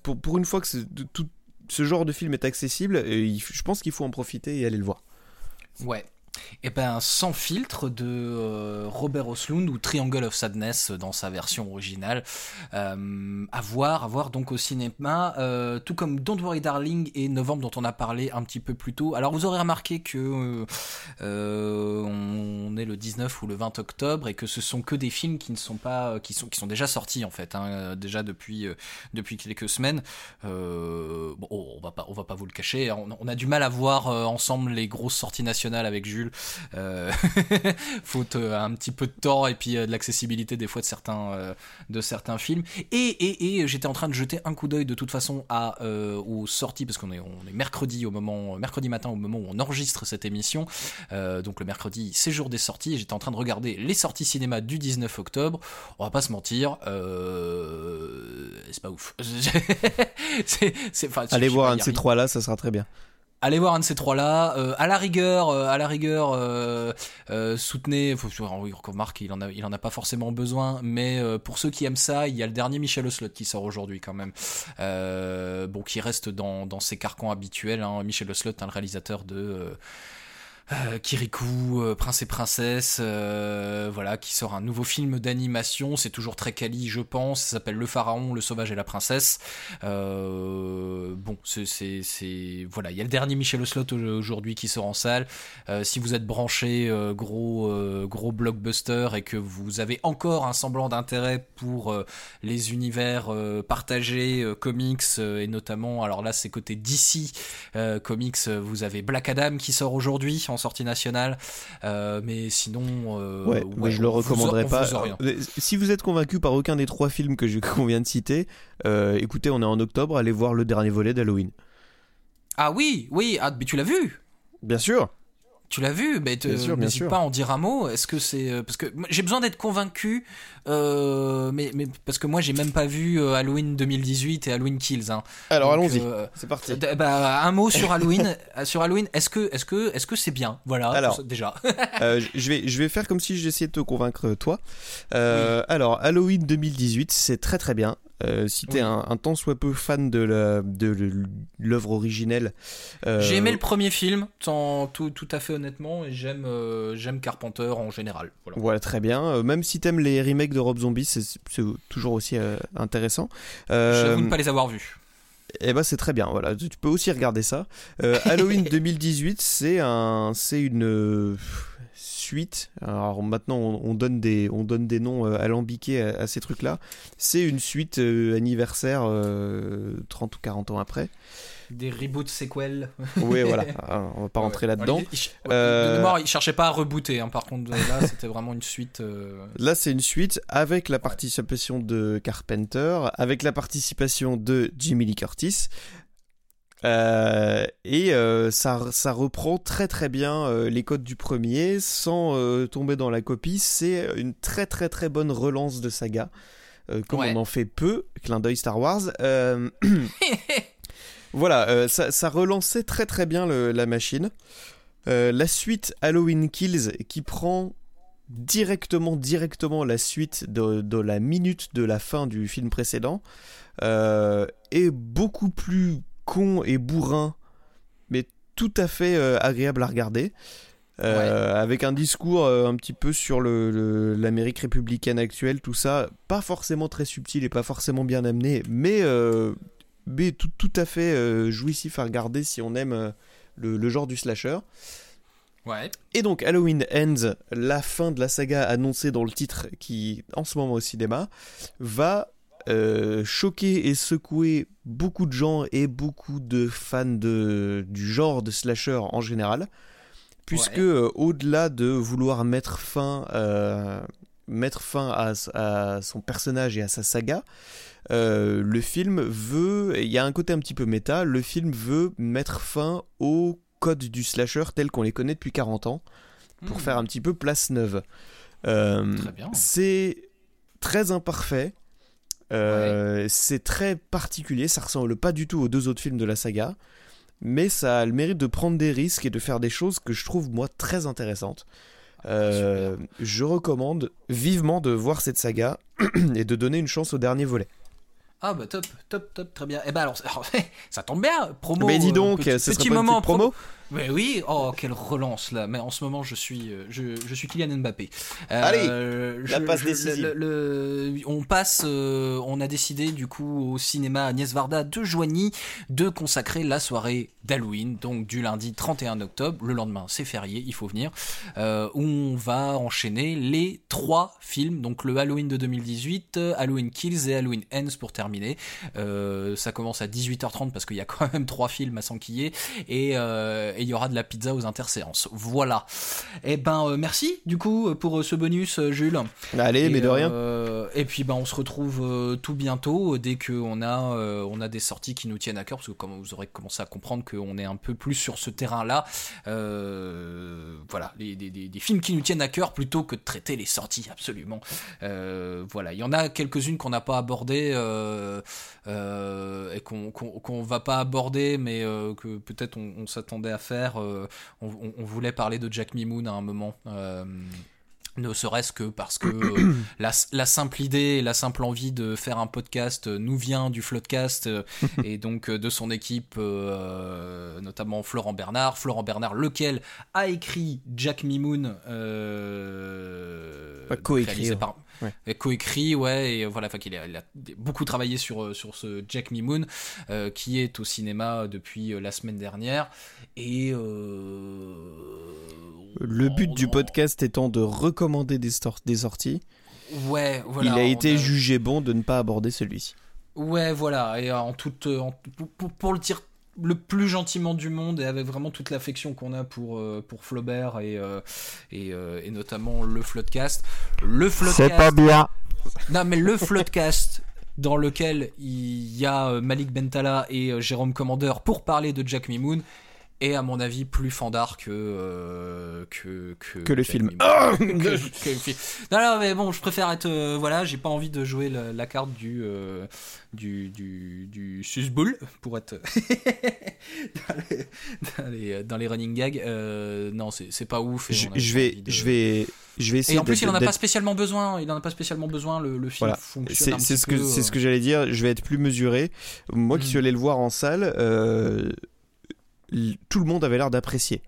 pour, pour une fois que tout ce genre de film est accessible, je pense qu'il faut en profiter et aller le voir. Ouais, eh ben sans filtre de euh, Robert Oslund ou Triangle of Sadness dans sa version originale. Euh, à voir donc au cinéma. Euh, tout comme Don't Worry Darling et Novembre dont on a parlé un petit peu plus tôt. Alors vous aurez remarqué que on est le 19 ou le 20 octobre et que ce sont que des films qui ne sont pas qui sont déjà sortis en fait hein, déjà depuis quelques semaines. Bon on va pas va pas vous le cacher on, on a du mal à voir ensemble les grosses sorties nationales avec Jules Euh, faute un petit peu de temps et puis euh, de l'accessibilité des fois de certains, euh, de certains films. Et, et, et j'étais en train de jeter un coup d'œil de toute façon à, aux sorties, parce qu'on est, on est mercredi, au moment, mercredi matin au moment où on enregistre cette émission. Donc le mercredi, c'est jour des sorties. et J'étais en train de regarder les sorties cinéma du 19 octobre. On va pas se mentir, c'est pas ouf. enfin, Allez voir un de ces rien. trois là, ça sera très bien. Allez voir un de ces trois-là. Euh, à la rigueur, euh, à la rigueur, euh, euh, soutenez. Faut, remarque, il en a, il en a pas forcément besoin, mais euh, pour ceux qui aiment ça, il y a le dernier Michel Oslot qui sort aujourd'hui quand même. Bon, qui reste dans, dans ses carcans habituels. Hein. Michel Oslot, hein, le réalisateur de. Euh, Kirikou, euh, Prince et Princesse, euh, voilà, qui sort un nouveau film d'animation. C'est toujours très quali, je pense. Ça s'appelle Le Pharaon, le Sauvage et la Princesse. Bon, c'est, voilà, il y a le dernier Michel Oslot au- aujourd'hui qui sort en salle. Si vous êtes branché gros, gros blockbuster et que vous avez encore un semblant d'intérêt pour les univers partagés, comics et notamment, alors là, c'est côté DC comics. Vous avez Black Adam qui sort aujourd'hui en sortie nationale, Euh, mais sinon, euh, Ouais, mais je le recommanderais pas. vous Si vous êtes convaincu par aucun des trois films que je- qu'on vient de citer, euh, écoutez, on est en octobre, allez voir le dernier volet d'Halloween. Ah oui, oui, ah, mais tu l'as vu? Bien sûr. Tu l'as vu, mais n'hésite pas à en dire un mot. Est-ce que c'est euh, parce que j'ai besoin d'être convaincu, euh, mais, mais parce que moi j'ai même pas vu euh, Halloween 2018 et Halloween Kills. Hein. Alors allons-y. euh, C'est parti. bah, un mot sur Halloween. sur Halloween, est-ce que est-ce que est-ce que c'est bien? Voilà. Alors. déjà. Euh, je vais, je vais faire comme si j'essayais de te convaincre toi. Alors, Halloween 2018, c'est très très bien. Euh, si t'es Oui. un, un tant soit peu fan de la- de l'œuvre originelle, euh, J'ai aimé le premier film, sans- tout, tout à fait honnêtement, et j'aime euh, j'aime Carpenter en général. Voilà. Voilà, très bien. Même si t'aimes les remakes de Rob Zombie, c'est toujours aussi intéressant. J'avoue ne pas les avoir vus. Eh ben c'est très bien, voilà. Tu peux aussi regarder ça. Halloween 2018, c'est un, c'est une suite. Alors maintenant, on, on donne des, on donne des noms euh, alambiqués à, à ces trucs-là. C'est une suite euh, anniversaire euh, 30 ou 40 ans après. Des reboots, séquelles. Oui, voilà. Ah, on va pas rentrer là-dedans. Il- De Euh, mémoire, il cherchait pas à rebooter. hein, par contre, là, c'était vraiment une suite. euh, Là, c'est une suite avec la participation de Carpenter, avec la participation de Jimmy Lee Curtis. Euh, et euh, ça, ça reprend très très bien euh, les codes du premier sans tomber dans la copie. C'est une très très très bonne relance de saga. Comme Ouais. on en fait peu, clin d'œil Star Wars. Voilà, ça, ça relançait très très bien le- la machine. La suite Halloween Kills qui prend directement directement la suite de, de la minute de la fin du film précédent est beaucoup plus con et bourrin mais tout à fait euh, agréable à regarder Euh, avec un discours euh, un petit peu sur le- le- l'Amérique républicaine actuelle, tout ça, pas forcément très subtil et pas forcément bien amené, mais, mais tout, tout à fait jouissif à regarder si on aime le, le genre du slasher. Ouais. Et donc Halloween Ends, la fin de la saga annoncée dans le titre qui en ce moment au cinéma, va euh, choquer et secouer beaucoup de gens et beaucoup de fans de, du genre de slasher en général. Puisque Ouais. euh, au-delà de vouloir mettre fin, euh, mettre fin à, à son personnage et à sa saga, le film veut, il y a un côté un petit peu méta, le film veut mettre fin au code du slasher tel qu'on les connaît depuis 40 ans, pour Hmm. faire un petit peu place neuve. C'est très imparfait, euh, c'est très particulier, ça ressemble pas du tout aux deux autres films de la saga, mais ça a le mérite de prendre des risques et de faire des choses que je trouve moi très intéressantes. Euh, je recommande vivement de voir cette saga et de donner une chance au dernier volet. Ah bah top, top, top, très bien. Eh ben alors, alors, ça tombe bien, promo. Mais dis euh, donc, petit, ce petit moment promo? Mais oui, oh quelle relance là. Mais en ce moment, je suis, euh, je, je suis Kylian Mbappé. Euh, Allez, je- la passe je- décisive. le- le- on passe, euh, on a décidé du coup au cinéma Agnès Varda de Joigny de consacrer la soirée d'Halloween, donc du lundi 31 octobre. Le lendemain, c'est férié, il faut venir. euh, où on va enchaîner les trois films, donc le Halloween de 2018, euh, Halloween Kills et Halloween Ends pour terminer. Ça commence à 18h30 parce qu'il y a quand même trois films à s'enquiller et, et il y aura de la pizza aux interséances. Voilà. Et ben euh, merci du coup pour euh, ce bonus, euh, Jules. Allez, Et, mais de rien. euh, et puis ben on se retrouve tout bientôt dès que on a on a des sorties qui nous tiennent à cœur parce que comme vous aurez commencé à comprendre qu'on est un peu plus sur ce terrain-là, euh, voilà, des, des- des films qui nous tiennent à cœur plutôt que de traiter les sorties absolument. Voilà, il y en a quelques-unes qu'on n'a pas abordées et qu'on qu'on va pas aborder, mais que peut-être on, on s'attendait à faire. Euh, on, on- on voulait parler de Jack Mimoun à un moment. euh, ne serait-ce que parce que euh, la, la simple idée et la simple envie de faire un podcast euh, nous vient du Floodcast euh, et donc de son équipe, notamment Florent Bernard. Florent Bernard, lequel a écrit Jack Mimoun, Pas coécrit, par- Ouais. coécrit, ouais, et euh, voilà, enfin qu'il a, il a beaucoup travaillé sur euh, sur ce Jack Mimoun euh, qui est au cinéma depuis la semaine dernière et euh, Le but du podcast étant de recommander des, sorties, Ouais, voilà. il a été jugé bon de ne pas aborder celui-ci. Ouais, voilà, et en toute, en- pour, pour- pour le dire le plus gentiment du monde et avec vraiment toute l'affection qu'on a pour euh, pour Flaubert et euh, et, euh, et notamment le Floodcast. Le Floodcast. bien. Non, mais le Floodcast dans lequel il y a Malik Bentala et Jérôme Commander pour parler de Jack Mimoun est à mon avis plus fandard que euh, que que, Que le film. Mimoun. Que- que. Non, non, mais bon, je préfère être euh, voilà, j'ai pas envie de jouer la, la carte du euh, du du du susboule pour être dans, les, dans les dans les running gags. Euh, non, c'est c'est pas ouf. et Je, je vais, de- je vais, je vais essayer. Et en plus, il en a pas spécialement besoin. Il en a pas spécialement besoin. Le, le film Voilà. fonctionne. C'est ce que c'est ce euh, que j'allais dire. Je vais être plus mesuré. Moi qui Mm. suis allé le voir en salle, euh, tout le monde avait l'air d'apprécier.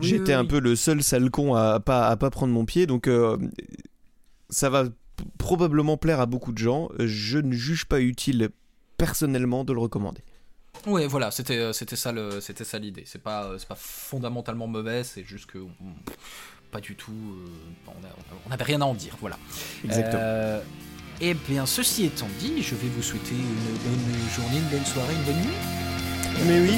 Oui, J'étais oui, un oui. peu le seul sale con à pas à pas prendre mon pied, donc euh, ça va probablement plaire à beaucoup de gens. Je ne juge pas utile personnellement de le recommander. Ouais, voilà, c'était euh, c'était ça le c'était ça l'idée. C'est pas euh, c'est pas fondamentalement mauvais, c'est juste que on- pas du tout. euh, on n'avait rien à en dire. Voilà. Exactement. Euh, eh bien, ceci étant dit, je vais vous souhaiter une bonne journée, une bonne soirée, une bonne nuit. Mais oui.